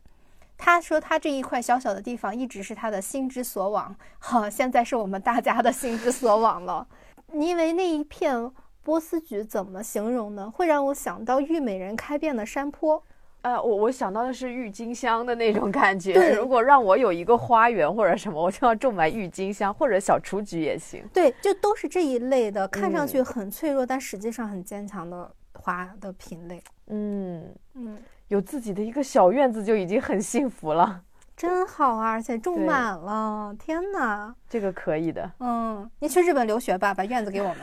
[SPEAKER 1] 他说他这一块小小的地方一直是他的心之所往，好，现在是我们大家的心之所往了。因为那一片波斯菊怎么形容呢？会让我想到玉美人开遍的山坡。
[SPEAKER 2] 呃，我我想到的是郁金香的那种 感觉。如果让我有一个花园或者什么，我就要种满郁金香或者小雏菊也行。
[SPEAKER 1] 对，就都是这一类的，看上去很脆弱，但实际上很坚强的花的品类。
[SPEAKER 2] 嗯
[SPEAKER 1] 嗯，
[SPEAKER 2] 有自己的一个小院子就已经很幸福了。
[SPEAKER 1] 真好啊，而且种满了！天哪，
[SPEAKER 2] 这个可以的。
[SPEAKER 1] 嗯，你去日本留学吧，把院子给我们。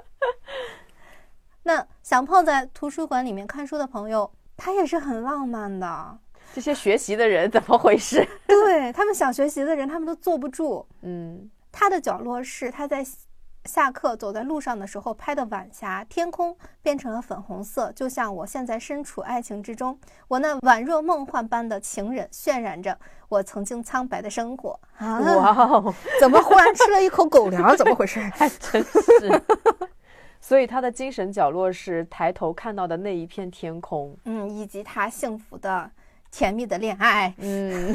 [SPEAKER 1] 那想泡在图书馆里面看书的朋友，他也是很浪漫的。
[SPEAKER 2] 这些学习的人怎么回事？
[SPEAKER 1] 对他们想学习的人，他们都坐不住。
[SPEAKER 2] 嗯，
[SPEAKER 1] 他的角落是他在。下课走在路上的时候拍的晚霞，天空变成了粉红色，就像我现在身处爱情之中，我那宛若梦幻般的情人渲染着我曾经苍白的生活。
[SPEAKER 2] 哇哦，
[SPEAKER 1] 怎么忽然吃了一口狗粮？怎么回事？
[SPEAKER 2] 还真是。所以他的精神角落是抬头看到的那一片天空，
[SPEAKER 1] 嗯，以及他幸福的、甜蜜的恋爱。
[SPEAKER 2] 嗯，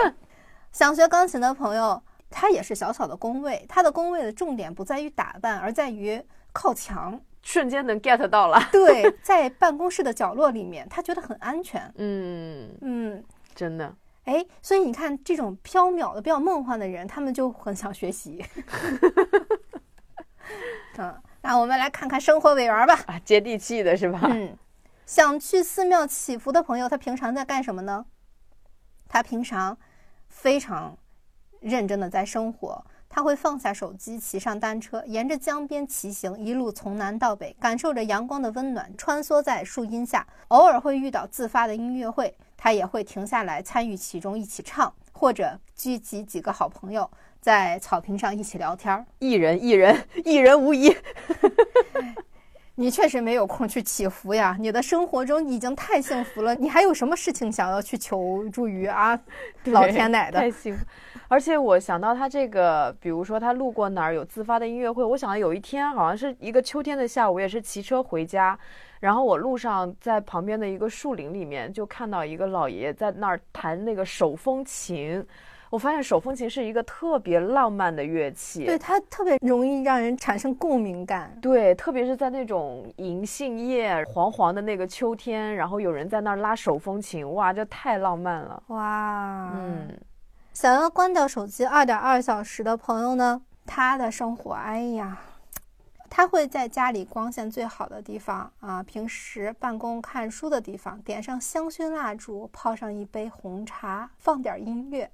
[SPEAKER 1] 想学钢琴的朋友。他也是小小的工位，他的工位的重点不在于打扮，而在于靠墙，
[SPEAKER 2] 瞬间能 get 到了。
[SPEAKER 1] 对，在办公室的角落里面，他觉得很安全。
[SPEAKER 2] 嗯
[SPEAKER 1] 嗯，
[SPEAKER 2] 真的。
[SPEAKER 1] 哎，所以你看，这种飘渺的、比较梦幻的人，他们就很想学习。嗯，那我们来看看生活委员吧。
[SPEAKER 2] 啊，接地气的是吧？
[SPEAKER 1] 嗯，想去寺庙祈福的朋友，他平常在干什么呢？他平常非常认真的在生活。他会放下手机，骑上单车，沿着江边骑行，一路从南到北，感受着阳光的温暖，穿梭在树荫下。偶尔会遇到自发的音乐会，他也会停下来参与其中，一起唱，或者聚集几个好朋友在草坪上一起聊天。
[SPEAKER 2] 一人一人，一人无疑。
[SPEAKER 1] 你确实没有空去祈福呀，你的生活中已经太幸福了，你还有什么事情想要去求助于啊？老天奶的，
[SPEAKER 2] 太幸福。而且我想到他这个，比如说他路过哪儿有自发的音乐会，我想到有一天好像是一个秋天的下午，也是骑车回家，然后我路上在旁边的一个树林里面就看到一个老爷爷在那儿弹那个手风琴，我发现手风琴是一个特别浪漫的乐器，
[SPEAKER 1] 对它特别容易让人产生共鸣感，
[SPEAKER 2] 对，特别是在那种银杏叶黄黄的那个秋天，然后有人在那儿拉手风琴，哇，这太浪漫了，
[SPEAKER 1] 哇，嗯。想要关掉手机二点二小时的朋友呢？他的生活，哎呀，他会在家里光线最好的地方啊，平时办公看书的地方，点上香薰蜡烛，泡上一杯红茶，放点音乐，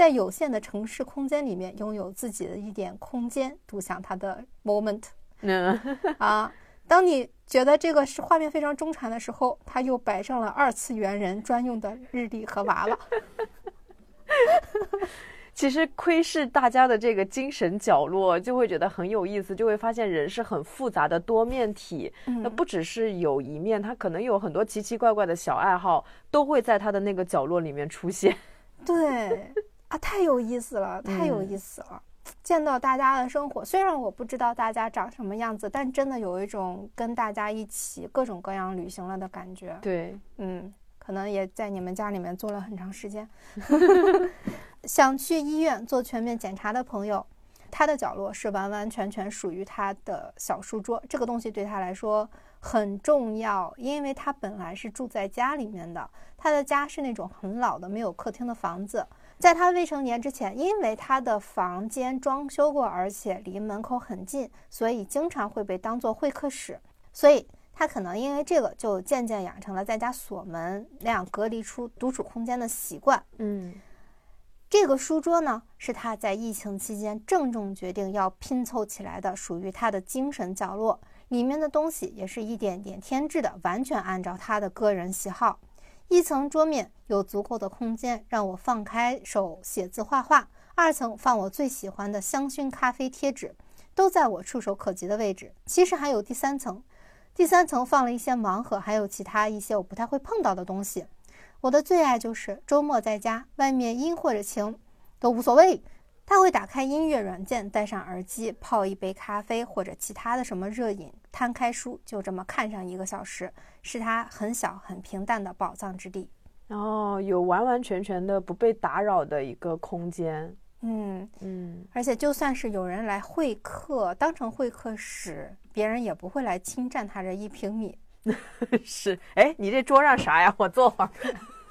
[SPEAKER 1] 在有限的城市空间里面拥有自己的一点空间，独享他的 moment。啊，当你觉得这个是画面非常中产的时候，他又摆上了二次元人专用的日历和娃娃。
[SPEAKER 2] 其实窥视大家的这个精神角落，就会觉得很有意思，就会发现人是很复杂的多面体。那不只是有一面，他可能有很多奇奇怪怪的小爱好，都会在他的那个角落里面出现。
[SPEAKER 1] 对啊，太有意思了，太有意思了！见到大家的生活，虽然我不知道大家长什么样子，但真的有一种跟大家一起各种各样旅行了的感觉。
[SPEAKER 2] 对，
[SPEAKER 1] 嗯。可能也在你们家里面坐了很长时间，想去医院做全面检查的朋友，他的角落是完完全全属于他的小书桌。这个东西对他来说很重要，因为他本来是住在家里面的，他的家是那种很老的没有客厅的房子。在他未成年之前，因为他的房间装修过，而且离门口很近，所以经常会被当做会客室。所以。他可能因为这个，就渐渐养成了在家锁门那样隔离出独处空间的习惯。
[SPEAKER 2] 嗯，
[SPEAKER 1] 这个书桌呢，是他在疫情期间郑重决定要拼凑起来的，属于他的精神角落。里面的东西也是一点点添置的，完全按照他的个人喜好。一层桌面有足够的空间让我放开手写字画画，二层放我最喜欢的香薰咖啡贴纸，都在我触手可及的位置。其实还有第三层。第三层放了一些盲盒，还有其他一些我不太会碰到的东西。我的最爱就是周末在家，外面阴或者晴都无所谓。他会打开音乐软件，戴上耳机，泡一杯咖啡或者其他的什么热饮，摊开书，就这么看上一个小时，是他很小很平淡的宝藏之地。
[SPEAKER 2] 哦，有完完全全的不被打扰的一个空间。
[SPEAKER 1] 嗯
[SPEAKER 2] 嗯，
[SPEAKER 1] 而且就算是有人来会客，当成会客室，别人也不会来侵占他这一平米。
[SPEAKER 2] 是，哎，你这桌上啥呀？我坐会儿。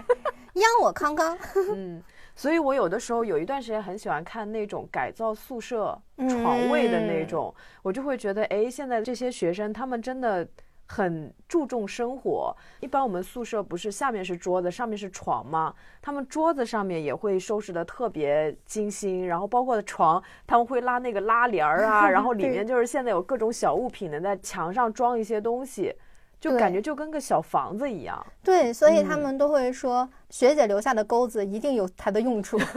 [SPEAKER 1] 央我康康。
[SPEAKER 2] 嗯，所以我有的时候有一段时间很喜欢看那种改造宿舍床位的那种，我就会觉得，哎，现在这些学生他们真的。很注重生活。一般我们宿舍不是下面是桌子，上面是床吗？他们桌子上面也会收拾的特别精心，然后包括床，他们会拉那个拉帘儿啊，然后里面就是现在有各种小物品的，在墙上装一些东西，就感觉就跟个小房子一样。
[SPEAKER 1] 对，所以他们都会说，学姐留下的钩子一定有它的用处。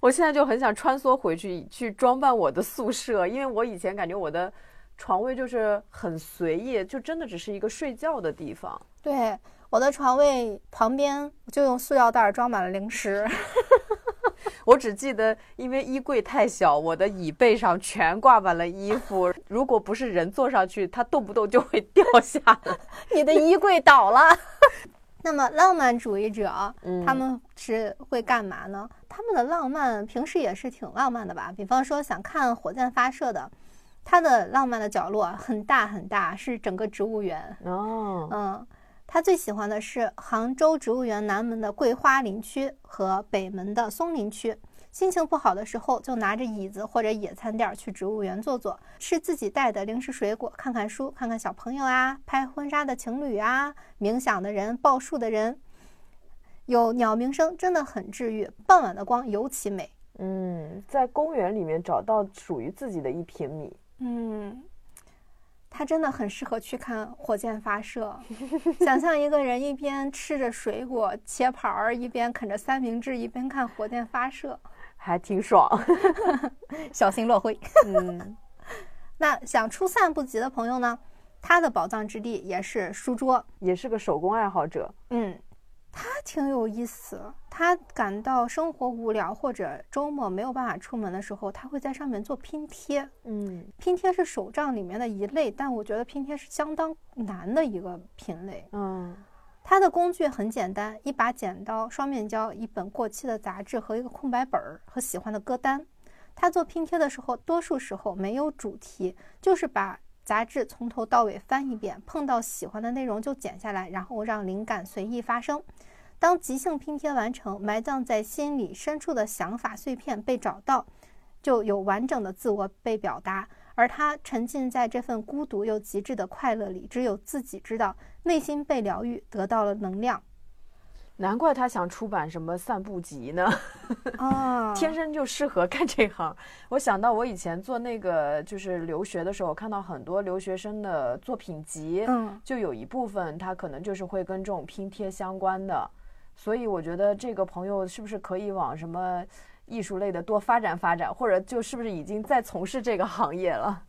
[SPEAKER 2] 我现在就很想穿梭回去去装扮我的宿舍，因为我以前感觉我的床位就是很随意，就真的只是一个睡觉的地方。
[SPEAKER 1] 对，我的床位旁边就用塑料袋装满了零食。
[SPEAKER 2] 我只记得，因为衣柜太小，我的椅背上全挂满了衣服，如果不是人坐上去，它动不动就会掉下来。
[SPEAKER 1] 你的衣柜倒了。那么浪漫主义者，他们是会干嘛呢？他们的浪漫平时也是挺浪漫的吧？比方说想看火箭发射的，他的浪漫的角落很大很大，是整个植物园
[SPEAKER 2] 哦。
[SPEAKER 1] 嗯，他最喜欢的是杭州植物园南门的桂花林区和北门的松林区。心情不好的时候，就拿着椅子或者野餐垫去植物园坐坐，吃自己带的零食水果，看看书，看看小朋友啊，拍婚纱的情侣啊，冥想的人，报数的人，有鸟鸣声，真的很治愈。傍晚的光尤其美。
[SPEAKER 2] 嗯，在公园里面找到属于自己的一平米。
[SPEAKER 1] 嗯。他真的很适合去看火箭发射。想象一个人一边吃着水果切盘儿，一边啃着三明治，一边看火箭发射，
[SPEAKER 2] 还挺爽。
[SPEAKER 1] 小心落灰。嗯，那想出散步集的朋友呢？他的宝藏之地也是书桌，
[SPEAKER 2] 也是个手工爱好者。
[SPEAKER 1] 嗯。他挺有意思。他感到生活无聊或者周末没有办法出门的时候，他会在上面做拼贴。
[SPEAKER 2] 嗯，
[SPEAKER 1] 拼贴是手账里面的一类，但我觉得拼贴是相当难的一个品类。
[SPEAKER 2] 嗯，
[SPEAKER 1] 他的工具很简单：一把剪刀、双面胶、一本过期的杂志和一个空白本儿和喜欢的歌单。他做拼贴的时候，多数时候没有主题，就是把杂志从头到尾翻一遍，碰到喜欢的内容就剪下来，然后让灵感随意发生。当即兴拼贴完成，埋葬在心里深处的想法碎片被找到，就有完整的自我被表达。而他沉浸在这份孤独又极致的快乐里，只有自己知道，内心被疗愈，得到了能量。
[SPEAKER 2] 难怪他想出版什么散步集呢？
[SPEAKER 1] 啊，
[SPEAKER 2] 天生就适合干这行。我想到我以前做那个就是留学的时候，看到很多留学生的作品集，
[SPEAKER 1] 嗯，
[SPEAKER 2] 就有一部分他可能就是会跟这种拼贴相关的。所以我觉得这个朋友是不是可以往什么艺术类的多发展发展，或者就是不是已经在从事这个行业了？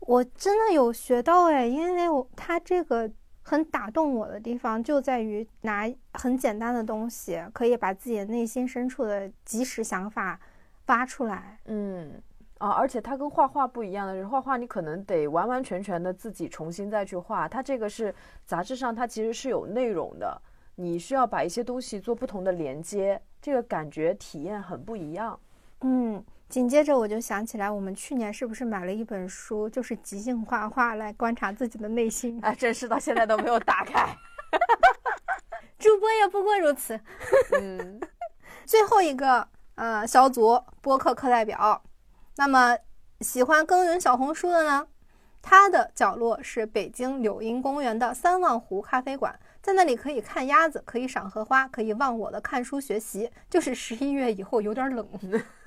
[SPEAKER 1] 我真的有学到哎，因为我他这个很打动我的地方就在于拿很简单的东西，可以把自己内心深处的即时想法发出来。
[SPEAKER 2] 嗯啊，而且它跟画画不一样的是，画画你可能得完完全全的自己重新再去画，它这个是杂志上它其实是有内容的。你需要把一些东西做不同的连接，这个感觉体验很不一样。
[SPEAKER 1] 嗯，紧接着我就想起来，我们去年是不是买了一本书，就是即兴画画来观察自己的内心？
[SPEAKER 2] 啊，真是到现在都没有打开。
[SPEAKER 1] 主播也不过如此。
[SPEAKER 2] 嗯，
[SPEAKER 1] 最后一个呃小组播客课代表，那么喜欢耕耘小红书的呢？他的角落是北京柳荫公园的三望湖咖啡馆。在那里可以看鸭子，可以赏荷花，可以忘我的看书学习。就是十一月以后有点冷，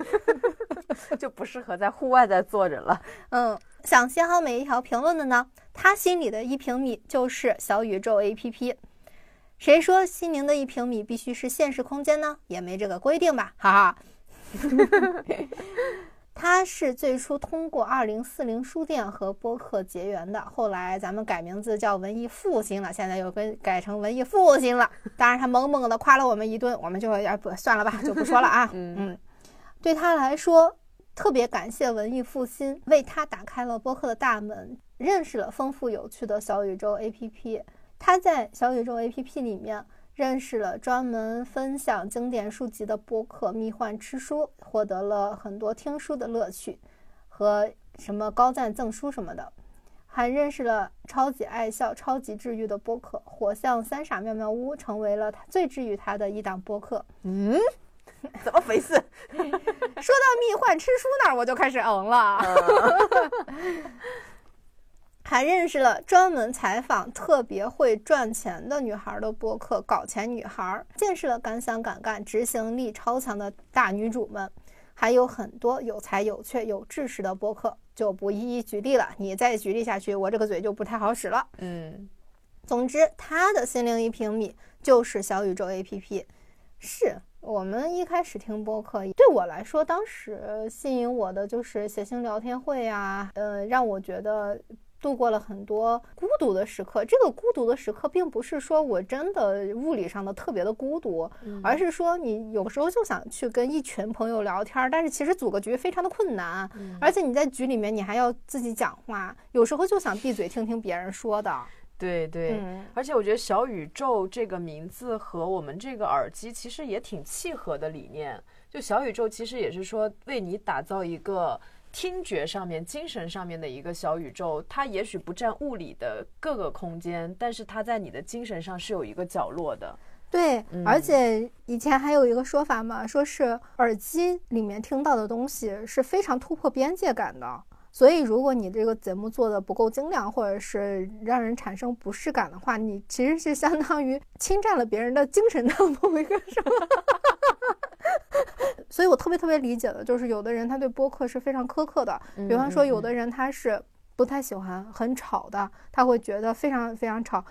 [SPEAKER 2] 就不适合在户外再坐着了。
[SPEAKER 1] 嗯，想写好每一条评论的呢？他心里的一平米就是小宇宙 APP。谁说西宁的一平米必须是现实空间呢？也没这个规定吧，哈哈。他是最初通过二零四零书店和播客结缘的，后来咱们改名字叫文艺复兴了，现在又跟改成文艺复兴了。当然，他猛猛的夸了我们一顿，我们就要不算了吧，就不说了啊。嗯，对他来说，特别感谢文艺复兴为他打开了播客的大门，认识了丰富有趣的小宇宙 APP。他在小宇宙 APP 里面。认识了专门分享经典书籍的播客《蜜幻吃书》，获得了很多听书的乐趣和什么高赞赠书什么的，还认识了超级爱笑、超级治愈的播客《火象三傻妙妙屋》，成为了他最治愈他的一档播客。
[SPEAKER 2] 嗯，怎么回事？说到
[SPEAKER 1] 蜜幻吃书那儿，我就开始嗯了。还认识了专门采访特别会赚钱的女孩的播客《搞钱女孩》，见识了敢想敢干、执行力超强的大女主们，还有很多有才有趣、有知识的播客，就不一一举例了。你再举例下去，我这个嘴就不太好使了。
[SPEAKER 2] 嗯，
[SPEAKER 1] 总之，他的心灵一平米就是小宇宙 APP。是我们一开始听播客，对我来说，当时吸引我的就是写星聊天会啊，呃，让我觉得。度过了很多孤独的时刻，这个孤独的时刻并不是说我真的物理上的特别的孤独，而是说你有时候就想去跟一群朋友聊天，但是其实组个局非常的困难，而且你在局里面你还要自己讲话，有时候就想闭嘴听听别人说的。
[SPEAKER 2] 对对，而且我觉得小宇宙这个名字和我们这个耳机其实也挺契合的理念，就小宇宙其实也是说为你打造一个。听觉上面、精神上面的一个小宇宙，它也许不占物理的各个空间，但是它在你的精神上是有一个角落的。
[SPEAKER 1] 对，而且以前还有一个说法嘛，说是耳机里面听到的东西是非常突破边界感的。所以，如果你这个节目做的不够精良，或者是让人产生不适感的话，你其实是相当于侵占了别人的精神的某一个什么。所以我特别特别理解的就是，有的人他对播客是非常苛刻的。比方说，有的人他是不太喜欢很吵的，他会觉得非常非常吵。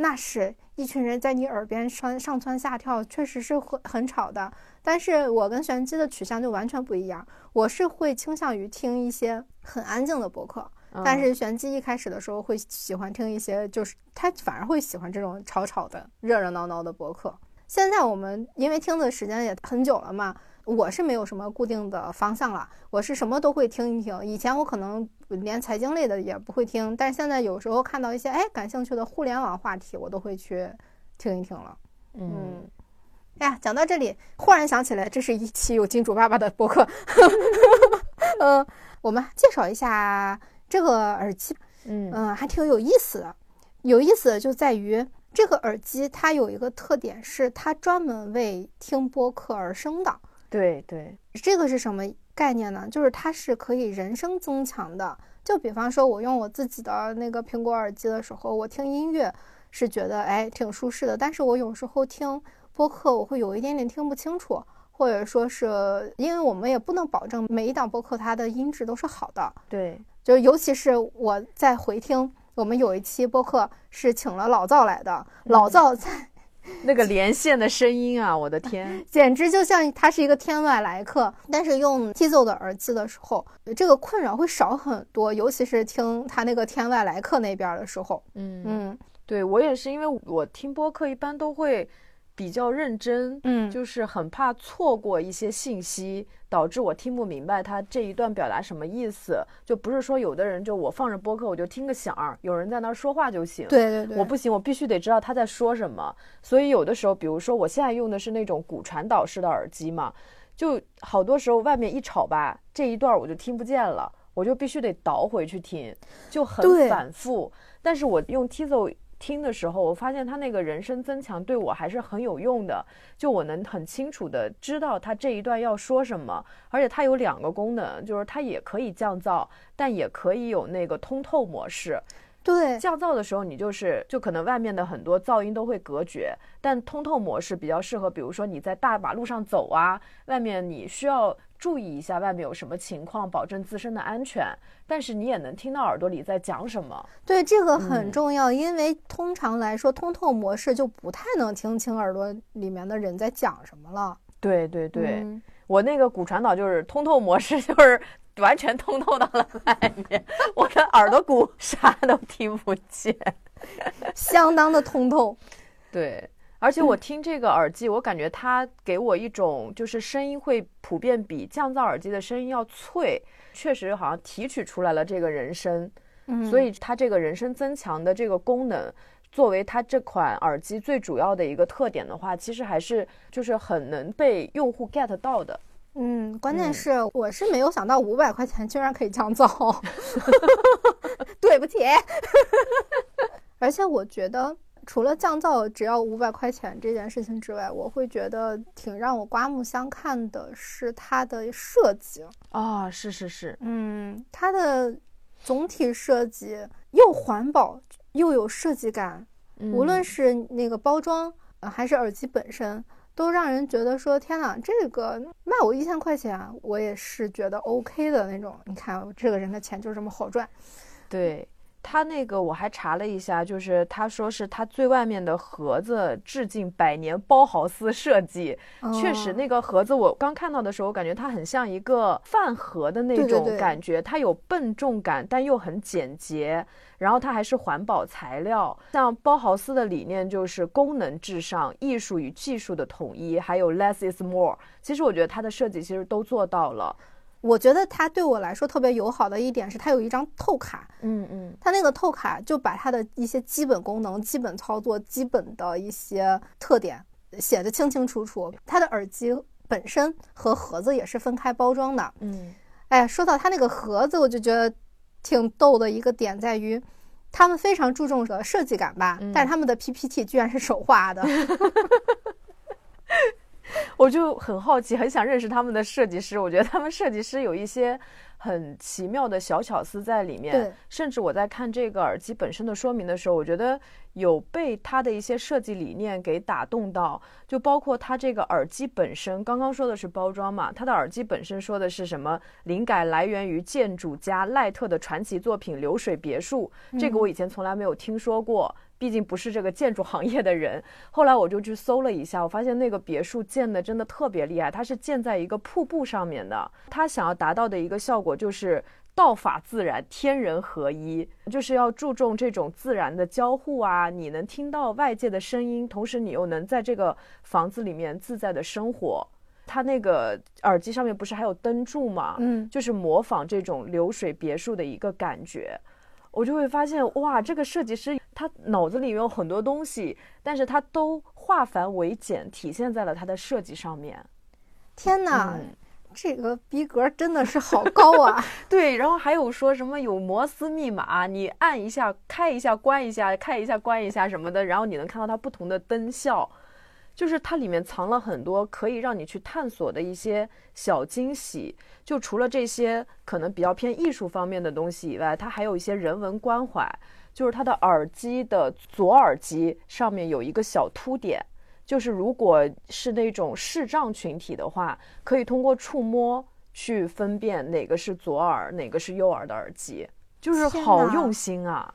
[SPEAKER 1] 那是一群人在你耳边穿上蹿下跳，确实是很很吵的。但是我跟玄机的取向就完全不一样，我是会倾向于听一些很安静的播客，但是玄机一开始的时候会喜欢听一些，就是他反而会喜欢这种吵吵的、热热闹闹的播客。现在我们因为听的时间也很久了嘛。我是没有什么固定的方向了，我是什么都会听一听。以前我可能连财经类的也不会听，但现在有时候看到一些哎感兴趣的互联网话题，我都会去听一听了。嗯，哎呀，讲到这里，忽然想起来，这是一期有金主爸爸的播客。嗯，我们介绍一下这个耳机。嗯嗯，还挺有意思的。有意思的就在于这个耳机，它有一个特点，是它专门为听播客而生的。
[SPEAKER 2] 对对，
[SPEAKER 1] 这个是什么概念呢？就是它是可以人声增强的。就比方说，我用我自己的那个苹果耳机的时候，我听音乐是觉得哎挺舒适的。但是我有时候听播客，我会有一点点听不清楚，或者说是因为我们也不能保证每一档播客它的音质都是好的。
[SPEAKER 2] 对，
[SPEAKER 1] 就尤其是我在回听，我们有一期播客是请了老赵来的，老赵在。
[SPEAKER 2] 那个连线的声音啊，我的天，
[SPEAKER 1] 简直就像他是一个天外来客。但是用 Tizo 的耳机的时候，这个困扰会少很多，尤其是听他那个天外来客那边的时候。
[SPEAKER 2] 嗯嗯，对我也是，因为我听播客一般都会。比较认真，
[SPEAKER 1] 嗯，
[SPEAKER 2] 就是很怕错过一些信息，导致我听不明白他这一段表达什么意思。就不是说有的人就我放着播客我就听个响儿，有人在那儿说话就行。
[SPEAKER 1] 对对对，
[SPEAKER 2] 我不行，我必须得知道他在说什么。所以有的时候，比如说我现在用的是那种骨传导式的耳机嘛，就好多时候外面一吵吧，这一段我就听不见了，我就必须得倒回去听，就很反复。但是我用 Tizo。听的时候，我发现他那个人声增强对我还是很有用的，就我能很清楚的知道他这一段要说什么，而且它有两个功能，就是它也可以降噪，但也可以有那个通透模式。
[SPEAKER 1] 对，
[SPEAKER 2] 降噪的时候你就是就可能外面的很多噪音都会隔绝，但通透模式比较适合，比如说你在大马路上走啊，外面你需要。注意一下外面有什么情况，保证自身的安全。但是你也能听到耳朵里在讲什么。
[SPEAKER 1] 对，这个很重要，因为通常来说，通透模式就不太能听清耳朵里面的人在讲什么了。
[SPEAKER 2] 对对对，我那个骨传导就是通透模式，就是完全通透到了外面，我的耳朵骨啥都听不见，
[SPEAKER 1] 相当的通透。
[SPEAKER 2] 对。而且我听这个耳机，我感觉它给我一种就是声音会普遍比降噪耳机的声音要脆，确实好像提取出来了这个人声，所以它这个人声增强的这个功能，作为它这款耳机最主要的一个特点的话，其实还是就是很能被用户 get 到的。
[SPEAKER 1] 嗯，关键是我是没有想到五百块钱居然可以降噪，对不起。而且我觉得。除了降噪只要五百块钱这件事情之外，我会觉得挺让我刮目相看的是它的设计。
[SPEAKER 2] 啊，是是是，
[SPEAKER 1] 嗯，它的总体设计又环保又有设计感，无论是那个包装还是耳机本身，都让人觉得说天哪，这个卖我一千块钱，我也是觉得 OK 的那种。你看这个人的钱就这么好赚，
[SPEAKER 2] 对。它那个我还查了一下，就是他说是他最外面的盒子致敬百年包豪斯设计，确实那个盒子我刚看到的时候，感觉它很像一个饭盒的那种感觉，它有笨重感，但又很简洁，然后它还是环保材料。像包豪斯的理念就是功能至上，艺术与技术的统一，还有 less is more。其实我觉得它的设计其实都做到了。
[SPEAKER 1] 我觉得它对我来说特别友好的一点是，它有一张透卡。
[SPEAKER 2] 嗯嗯，
[SPEAKER 1] 它那个透卡就把它的一些基本功能、基本操作、基本的一些特点写得清清楚楚。它的耳机本身和盒子也是分开包装的。
[SPEAKER 2] 嗯，
[SPEAKER 1] 哎，说到它那个盒子，我就觉得挺逗的一个点在于，他们非常注重的设计感吧，但是他们的 PPT 居然是手画的。
[SPEAKER 2] 我就很好奇，很想认识他们的设计师。我觉得他们设计师有一些很奇妙的小巧思在里面。甚至我在看这个耳机本身的说明的时候，我觉得有被它的一些设计理念给打动到。就包括它这个耳机本身，刚刚说的是包装嘛，它的耳机本身说的是什么？灵感来源于建筑家赖特的传奇作品《流水别墅》。这个我以前从来没有听说过。毕竟不是这个建筑行业的人，后来我就去搜了一下，我发现那个别墅建的真的特别厉害，它是建在一个瀑布上面的。它想要达到的一个效果就是道法自然，天人合一，就是要注重这种自然的交互啊，你能听到外界的声音，同时你又能在这个房子里面自在的生活。它那个耳机上面不是还有灯柱吗？
[SPEAKER 1] 嗯，
[SPEAKER 2] 就是模仿这种流水别墅的一个感觉。我就会发现，哇，这个设计师他脑子里面有很多东西，但是他都化繁为简，体现在了他的设计上面。
[SPEAKER 1] 天哪，这个逼格真的是好高啊！
[SPEAKER 2] 对，然后还有说什么有摩斯密码，你按一下开一下关一下开一下关一下什么的，然后你能看到它不同的灯效。就是它里面藏了很多可以让你去探索的一些小惊喜。就除了这些可能比较偏艺术方面的东西以外，它还有一些人文关怀。就是它的耳机的左耳机上面有一个小凸点，就是如果是那种视障群体的话，可以通过触摸去分辨哪个是左耳，哪个是右耳的耳机。就是好用心啊。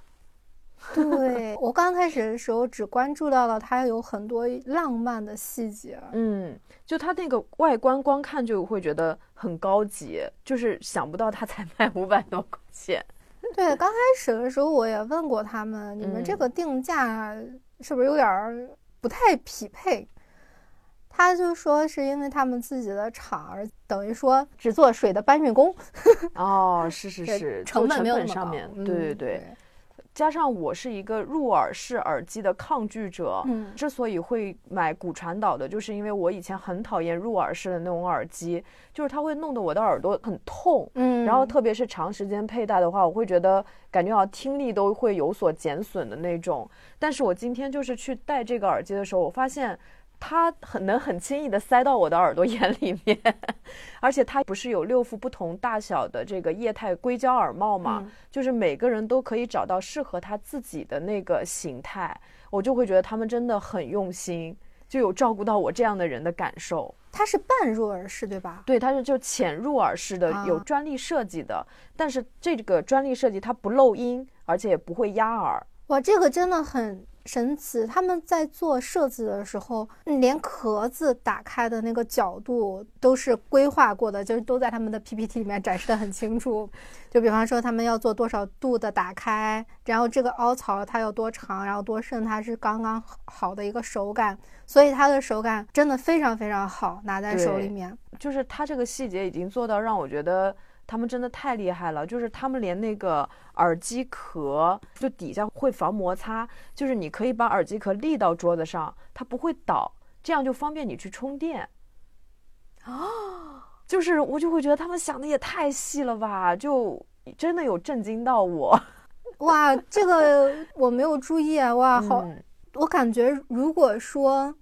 [SPEAKER 1] 对 我刚开始的时候只关注到了它有很多浪漫的细节，
[SPEAKER 2] 嗯，就它那个外观光看就会觉得很高级，就是想不到它才卖五百多块钱。
[SPEAKER 1] 对，刚开始的时候我也问过他们，你们这个定价是不是有点不太匹配？他就说是因为他们自己的厂等于说只做水的搬运工。
[SPEAKER 2] 哦，是是是，
[SPEAKER 1] 成本没有那
[SPEAKER 2] 么高。对
[SPEAKER 1] 对
[SPEAKER 2] 对。加上我是一个入耳式耳机的抗拒者，
[SPEAKER 1] 嗯，
[SPEAKER 2] 之所以会买骨传导的，就是因为我以前很讨厌入耳式的那种耳机，就是它会弄得我的耳朵很痛，
[SPEAKER 1] 嗯，
[SPEAKER 2] 然后特别是长时间佩戴的话，我会觉得感觉好像听力都会有所减损的那种。但是我今天就是去戴这个耳机的时候，我发现。它很能很轻易的塞到我的耳朵眼里面，而且它不是有六副不同大小的这个液态硅胶耳帽吗？就是每个人都可以找到适合他自己的那个形态，我就会觉得他们真的很用心，就有照顾到我这样的人的感受。
[SPEAKER 1] 它是半入耳式对吧？
[SPEAKER 2] 对，它是就浅入耳式的，有专利设计的，但是这个专利设计它不漏音，而且也不会压耳。
[SPEAKER 1] 哇，这个真的很。神奇，他们在做设计的时候，连壳子打开的那个角度都是规划过的，就是都在他们的 PPT 里面展示的很清楚。就比方说，他们要做多少度的打开，然后这个凹槽它有多长，然后多深，它是刚刚好的一个手感，所以它的手感真的非常非常好，拿在手里面，
[SPEAKER 2] 就是它这个细节已经做到让我觉得。他们真的太厉害了，就是他们连那个耳机壳就底下会防摩擦，就是你可以把耳机壳立到桌子上，它不会倒，这样就方便你去充电。啊，就是我就会觉得他们想的也太细了吧，就真的有震惊到我。
[SPEAKER 1] 哇，这个我没有注意啊，哇，好，我感觉如果说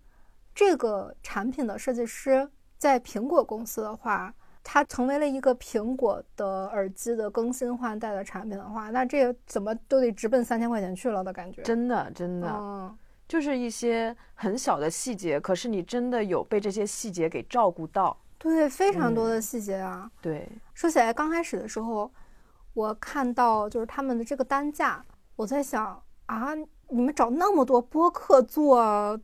[SPEAKER 1] 这个产品的设计师在苹果公司的话。它成为了一个苹果的耳机的更新换代的产品的话，那这个怎么都得直奔三千块钱去了的感觉。
[SPEAKER 2] 真的，真的，
[SPEAKER 1] 嗯，
[SPEAKER 2] 就是一些很小的细节，可是你真的有被这些细节给照顾到。
[SPEAKER 1] 对，非常多的细节啊。
[SPEAKER 2] 对，
[SPEAKER 1] 说起来，刚开始的时候，我看到就是他们的这个单价，我在想啊，你们找那么多播客做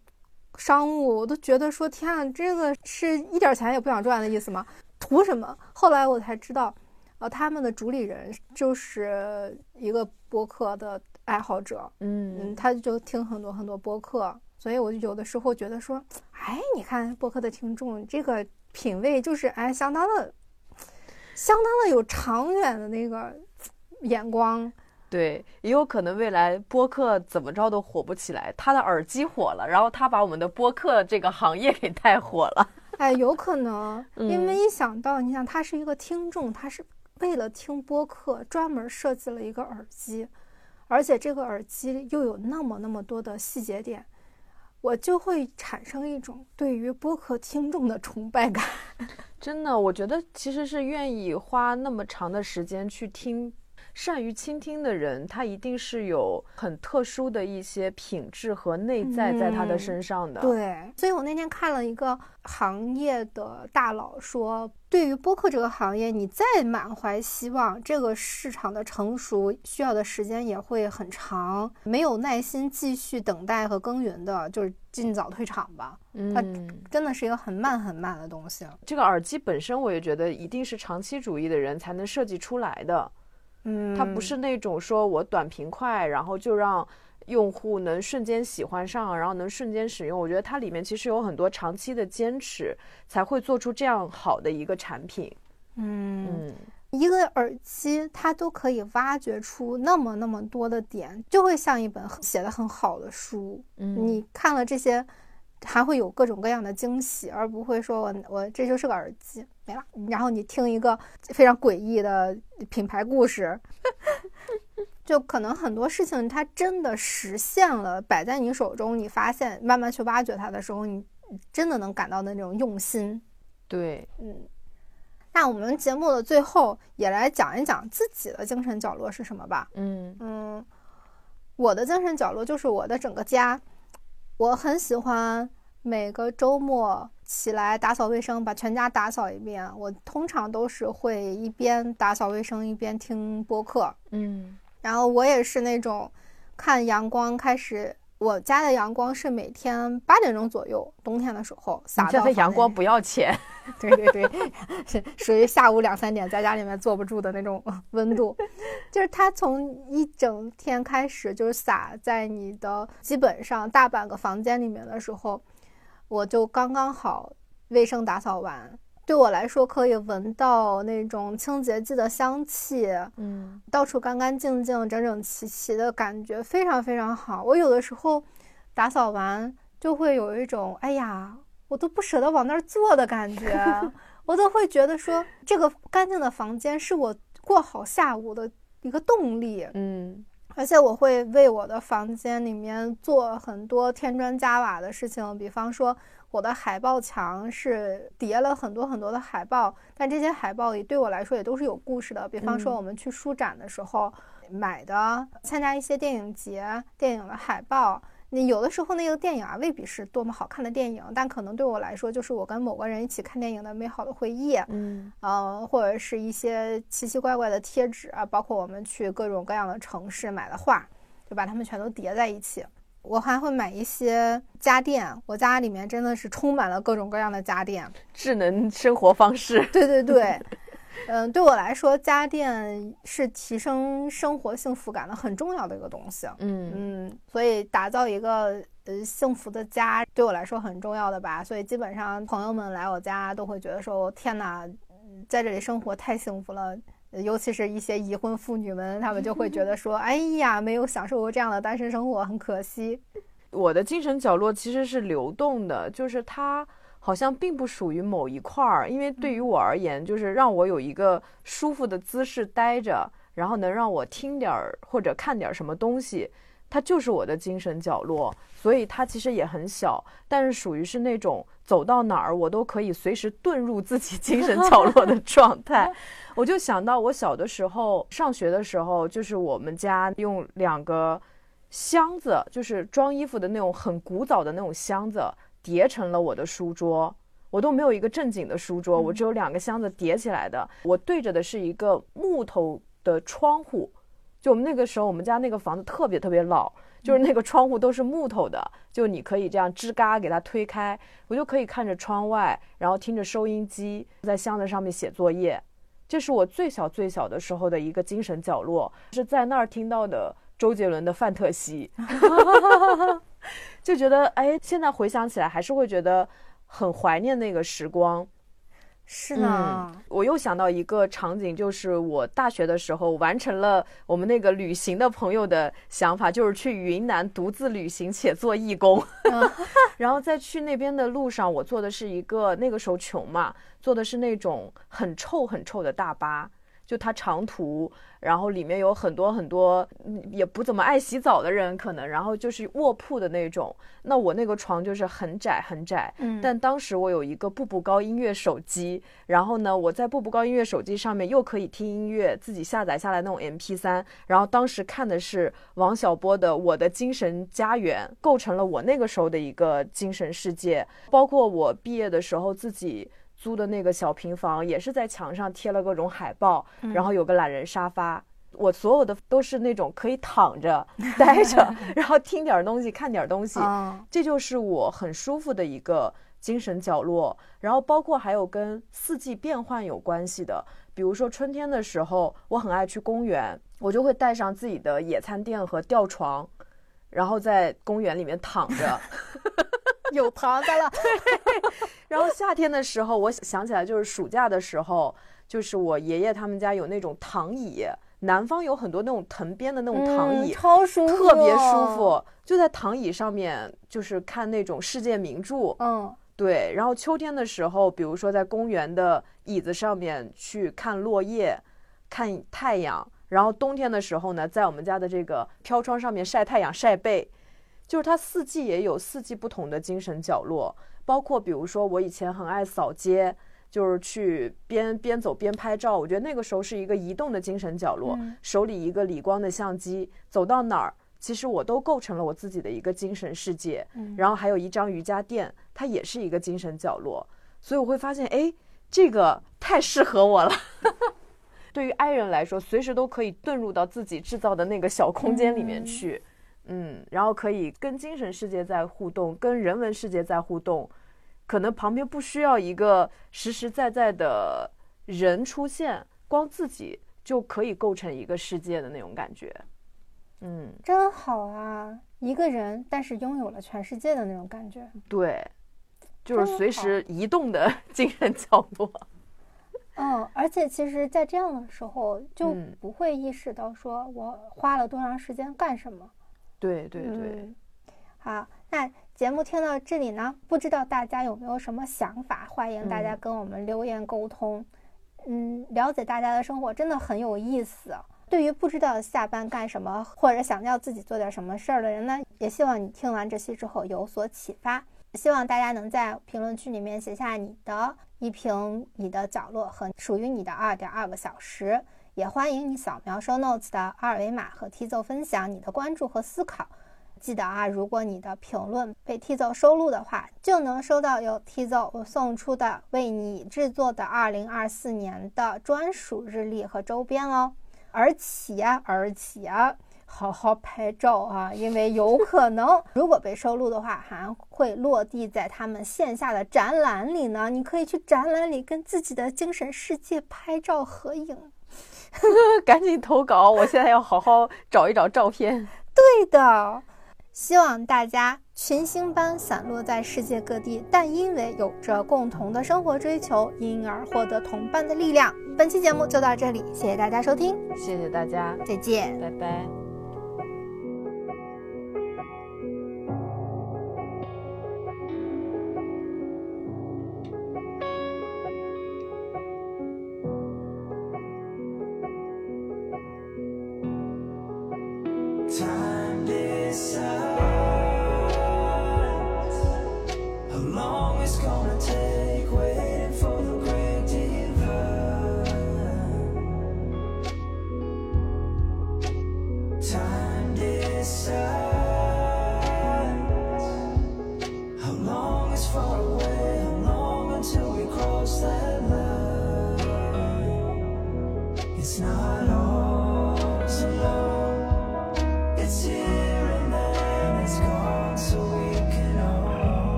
[SPEAKER 1] 商务，我都觉得说天啊，这个是一点钱也不想赚的意思吗？图什么？后来我才知道，呃，他们的主理人就是一个播客的爱好者，
[SPEAKER 2] 嗯，
[SPEAKER 1] 他就听很多很多播客，所以我就有的时候觉得说，哎，你看播客的听众这个品味就是哎，相当的，相当的有长远的那个眼光。
[SPEAKER 2] 对，也有可能未来播客怎么着都火不起来，他的耳机火了，然后他把我们的播客这个行业给带火了。
[SPEAKER 1] 哎，有可能，因为一想到，你想他是一个听众，他是为了听播客专门设计了一个耳机，而且这个耳机又有那么那么多的细节点，我就会产生一种对于播客听众的崇拜感。
[SPEAKER 2] 真的，我觉得其实是愿意花那么长的时间去听。善于倾听的人，他一定是有很特殊的一些品质和内在在他的身上的。
[SPEAKER 1] 对，所以我那天看了一个行业的大佬说，对于播客这个行业，你再满怀希望，这个市场的成熟需要的时间也会很长。没有耐心继续等待和耕耘的，就是尽早退场吧。它真的是一个很慢很慢的东西。
[SPEAKER 2] 这个耳机本身，我也觉得一定是长期主义的人才能设计出来的。
[SPEAKER 1] 嗯，
[SPEAKER 2] 它不是那种说我短平快，然后就让用户能瞬间喜欢上，然后能瞬间使用。我觉得它里面其实有很多长期的坚持，才会做出这样好的一个产品。
[SPEAKER 1] 嗯，一个耳机它都可以挖掘出那么那么多的点，就会像一本写的很好的书。
[SPEAKER 2] 嗯，
[SPEAKER 1] 你看了这些。还会有各种各样的惊喜，而不会说我我这就是个耳机没了，然后你听一个非常诡异的品牌故事，就可能很多事情它真的实现了，摆在你手中，你发现慢慢去挖掘它的时候，你真的能感到那种用心。
[SPEAKER 2] 对，
[SPEAKER 1] 嗯。那我们节目的最后也来讲一讲自己的精神角落是什么吧。
[SPEAKER 2] 嗯
[SPEAKER 1] 嗯，我的精神角落就是我的整个家。我很喜欢每个周末起来打扫卫生，把全家打扫一遍。我通常都是会一边打扫卫生一边听播客，
[SPEAKER 2] 嗯，
[SPEAKER 1] 然后我也是那种看阳光开始。我家的阳光是每天八点钟左右，冬天的时候洒到。
[SPEAKER 2] 阳光不要钱。
[SPEAKER 1] 对对对，是属于下午两三点在家里面坐不住的那种温度，就是它从一整天开始就是洒在你的基本上大半个房间里面的时候，我就刚刚好卫生打扫完。对我来说，可以闻到那种清洁剂的香气，
[SPEAKER 2] 嗯，
[SPEAKER 1] 到处干干净净、整整齐齐的感觉非常非常好。我有的时候打扫完就会有一种，哎呀，我都不舍得往那儿坐的感觉，我都会觉得说，这个干净的房间是我过好下午的一个动力，
[SPEAKER 2] 嗯，
[SPEAKER 1] 而且我会为我的房间里面做很多添砖加瓦的事情，比方说。我的海报墙是叠了很多很多的海报，但这些海报也对我来说也都是有故事的。比方说，我们去书展的时候买的，参加一些电影节电影的海报。你有的时候那个电影啊，未必是多么好看的电影，但可能对我来说，就是我跟某个人一起看电影的美好的回忆。
[SPEAKER 2] 嗯，
[SPEAKER 1] 呃，或者是一些奇奇怪怪的贴纸啊，包括我们去各种各样的城市买的画，就把它们全都叠在一起。我还会买一些家电，我家里面真的是充满了各种各样的家电，
[SPEAKER 2] 智能生活方式。
[SPEAKER 1] 对对对，嗯，对我来说，家电是提升生活幸福感的很重要的一个东西。
[SPEAKER 2] 嗯
[SPEAKER 1] 嗯，所以打造一个呃幸福的家，对我来说很重要的吧。所以基本上朋友们来我家都会觉得说，天哪，在这里生活太幸福了。尤其是一些已婚妇女们，她们就会觉得说：“ 哎呀，没有享受过这样的单身生活，很可惜。”
[SPEAKER 2] 我的精神角落其实是流动的，就是它好像并不属于某一块儿。因为对于我而言，就是让我有一个舒服的姿势待着，然后能让我听点儿或者看点儿什么东西，它就是我的精神角落。所以它其实也很小，但是属于是那种走到哪儿我都可以随时遁入自己精神角落的状态。我就想到我小的时候上学的时候，就是我们家用两个箱子，就是装衣服的那种很古早的那种箱子，叠成了我的书桌。我都没有一个正经的书桌，我只有两个箱子叠起来的。我对着的是一个木头的窗户，就我们那个时候，我们家那个房子特别特别老，就是那个窗户都是木头的，就你可以这样吱嘎给它推开，我就可以看着窗外，然后听着收音机，在箱子上面写作业。这是我最小最小的时候的一个精神角落，是在那儿听到的周杰伦的《范特西》就觉得哎，现在回想起来还是会觉得很怀念那个时光。
[SPEAKER 1] 是呢，
[SPEAKER 2] 我又想到一个场景，就是我大学的时候完成了我们那个旅行的朋友的想法，就是去云南独自旅行且做义工。然后在去那边的路上，我坐的是一个那个时候穷嘛，坐的是那种很臭很臭的大巴。就它长途，然后里面有很多很多也不怎么爱洗澡的人，可能然后就是卧铺的那种。那我那个床就是很窄很窄，嗯，但当时我有一个步步高音乐手机，然后呢，我在步步高音乐手机上面又可以听音乐，自己下载下来那种 MP3，然后当时看的是王小波的《我的精神家园》，构成了我那个时候的一个精神世界。包括我毕业的时候自己。租的那个小平房也是在墙上贴了各种海报，然后有个懒人沙发。我所有的都是那种可以躺着待着，然后听点东西、看点东西，这就是我很舒服的一个精神角落。然后包括还有跟四季变换有关系的，比如说春天的时候，我很爱去公园，我就会带上自己的野餐垫和吊床，然后在公园里面躺着。
[SPEAKER 1] 有糖的了，
[SPEAKER 2] 然后夏天的时候，我想起来就是暑假的时候，就是我爷爷他们家有那种躺椅，南方有很多那种藤编的那种躺椅，
[SPEAKER 1] 超舒
[SPEAKER 2] 服，特别舒服。就在躺椅上面，就是看那种世界名著。
[SPEAKER 1] 嗯，
[SPEAKER 2] 对。然后秋天的时候，比如说在公园的椅子上面去看落叶，看太阳。然后冬天的时候呢，在我们家的这个飘窗上面晒太阳晒被。就是它四季也有四季不同的精神角落，包括比如说我以前很爱扫街，就是去边边走边拍照。我觉得那个时候是一个移动的精神角落，手里一个理光的相机，走到哪儿，其实我都构成了我自己的一个精神世界。然后还有一张瑜伽垫，它也是一个精神角落。所以我会发现，哎，这个太适合我了。对于爱人来说，随时都可以遁入到自己制造的那个小空间里面去。嗯，然后可以跟精神世界在互动，跟人文世界在互动，可能旁边不需要一个实实在在的人出现，光自己就可以构成一个世界的那种感觉。嗯，
[SPEAKER 1] 真好啊，一个人，但是拥有了全世界的那种感觉。
[SPEAKER 2] 对，就是随时移动的 精神角落。
[SPEAKER 1] 嗯，而且其实，在这样的时候，就不会意识到说我花了多长时间干什么。
[SPEAKER 2] 对对对，
[SPEAKER 1] 好，那节目听到这里呢，不知道大家有没有什么想法？欢迎大家跟我们留言沟通。嗯，了解大家的生活真的很有意思。对于不知道下班干什么，或者想要自己做点什么事儿的人呢，也希望你听完这期之后有所启发。希望大家能在评论区里面写下你的一瓶你的角落和属于你的二点二个小时。也欢迎你扫描 show notes 的二维码和 T 奏分享你的关注和思考。记得啊，如果你的评论被 T 奏收录的话，就能收到由 T 奏送出的为你制作的2024年的专属日历和周边哦。而且，而且，好好拍照啊，因为有可能如果被收录的话，还会落地在他们线下的展览里呢。你可以去展览里跟自己的精神世界拍照合影。
[SPEAKER 2] 赶紧投稿！我现在要好好找一找照片。
[SPEAKER 1] 对的，希望大家群星般散落在世界各地，但因为有着共同的生活追求，因而获得同伴的力量。本期节目就到这里，谢谢大家收听，
[SPEAKER 2] 谢谢大家，
[SPEAKER 1] 再见，
[SPEAKER 2] 拜拜。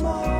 [SPEAKER 2] smile.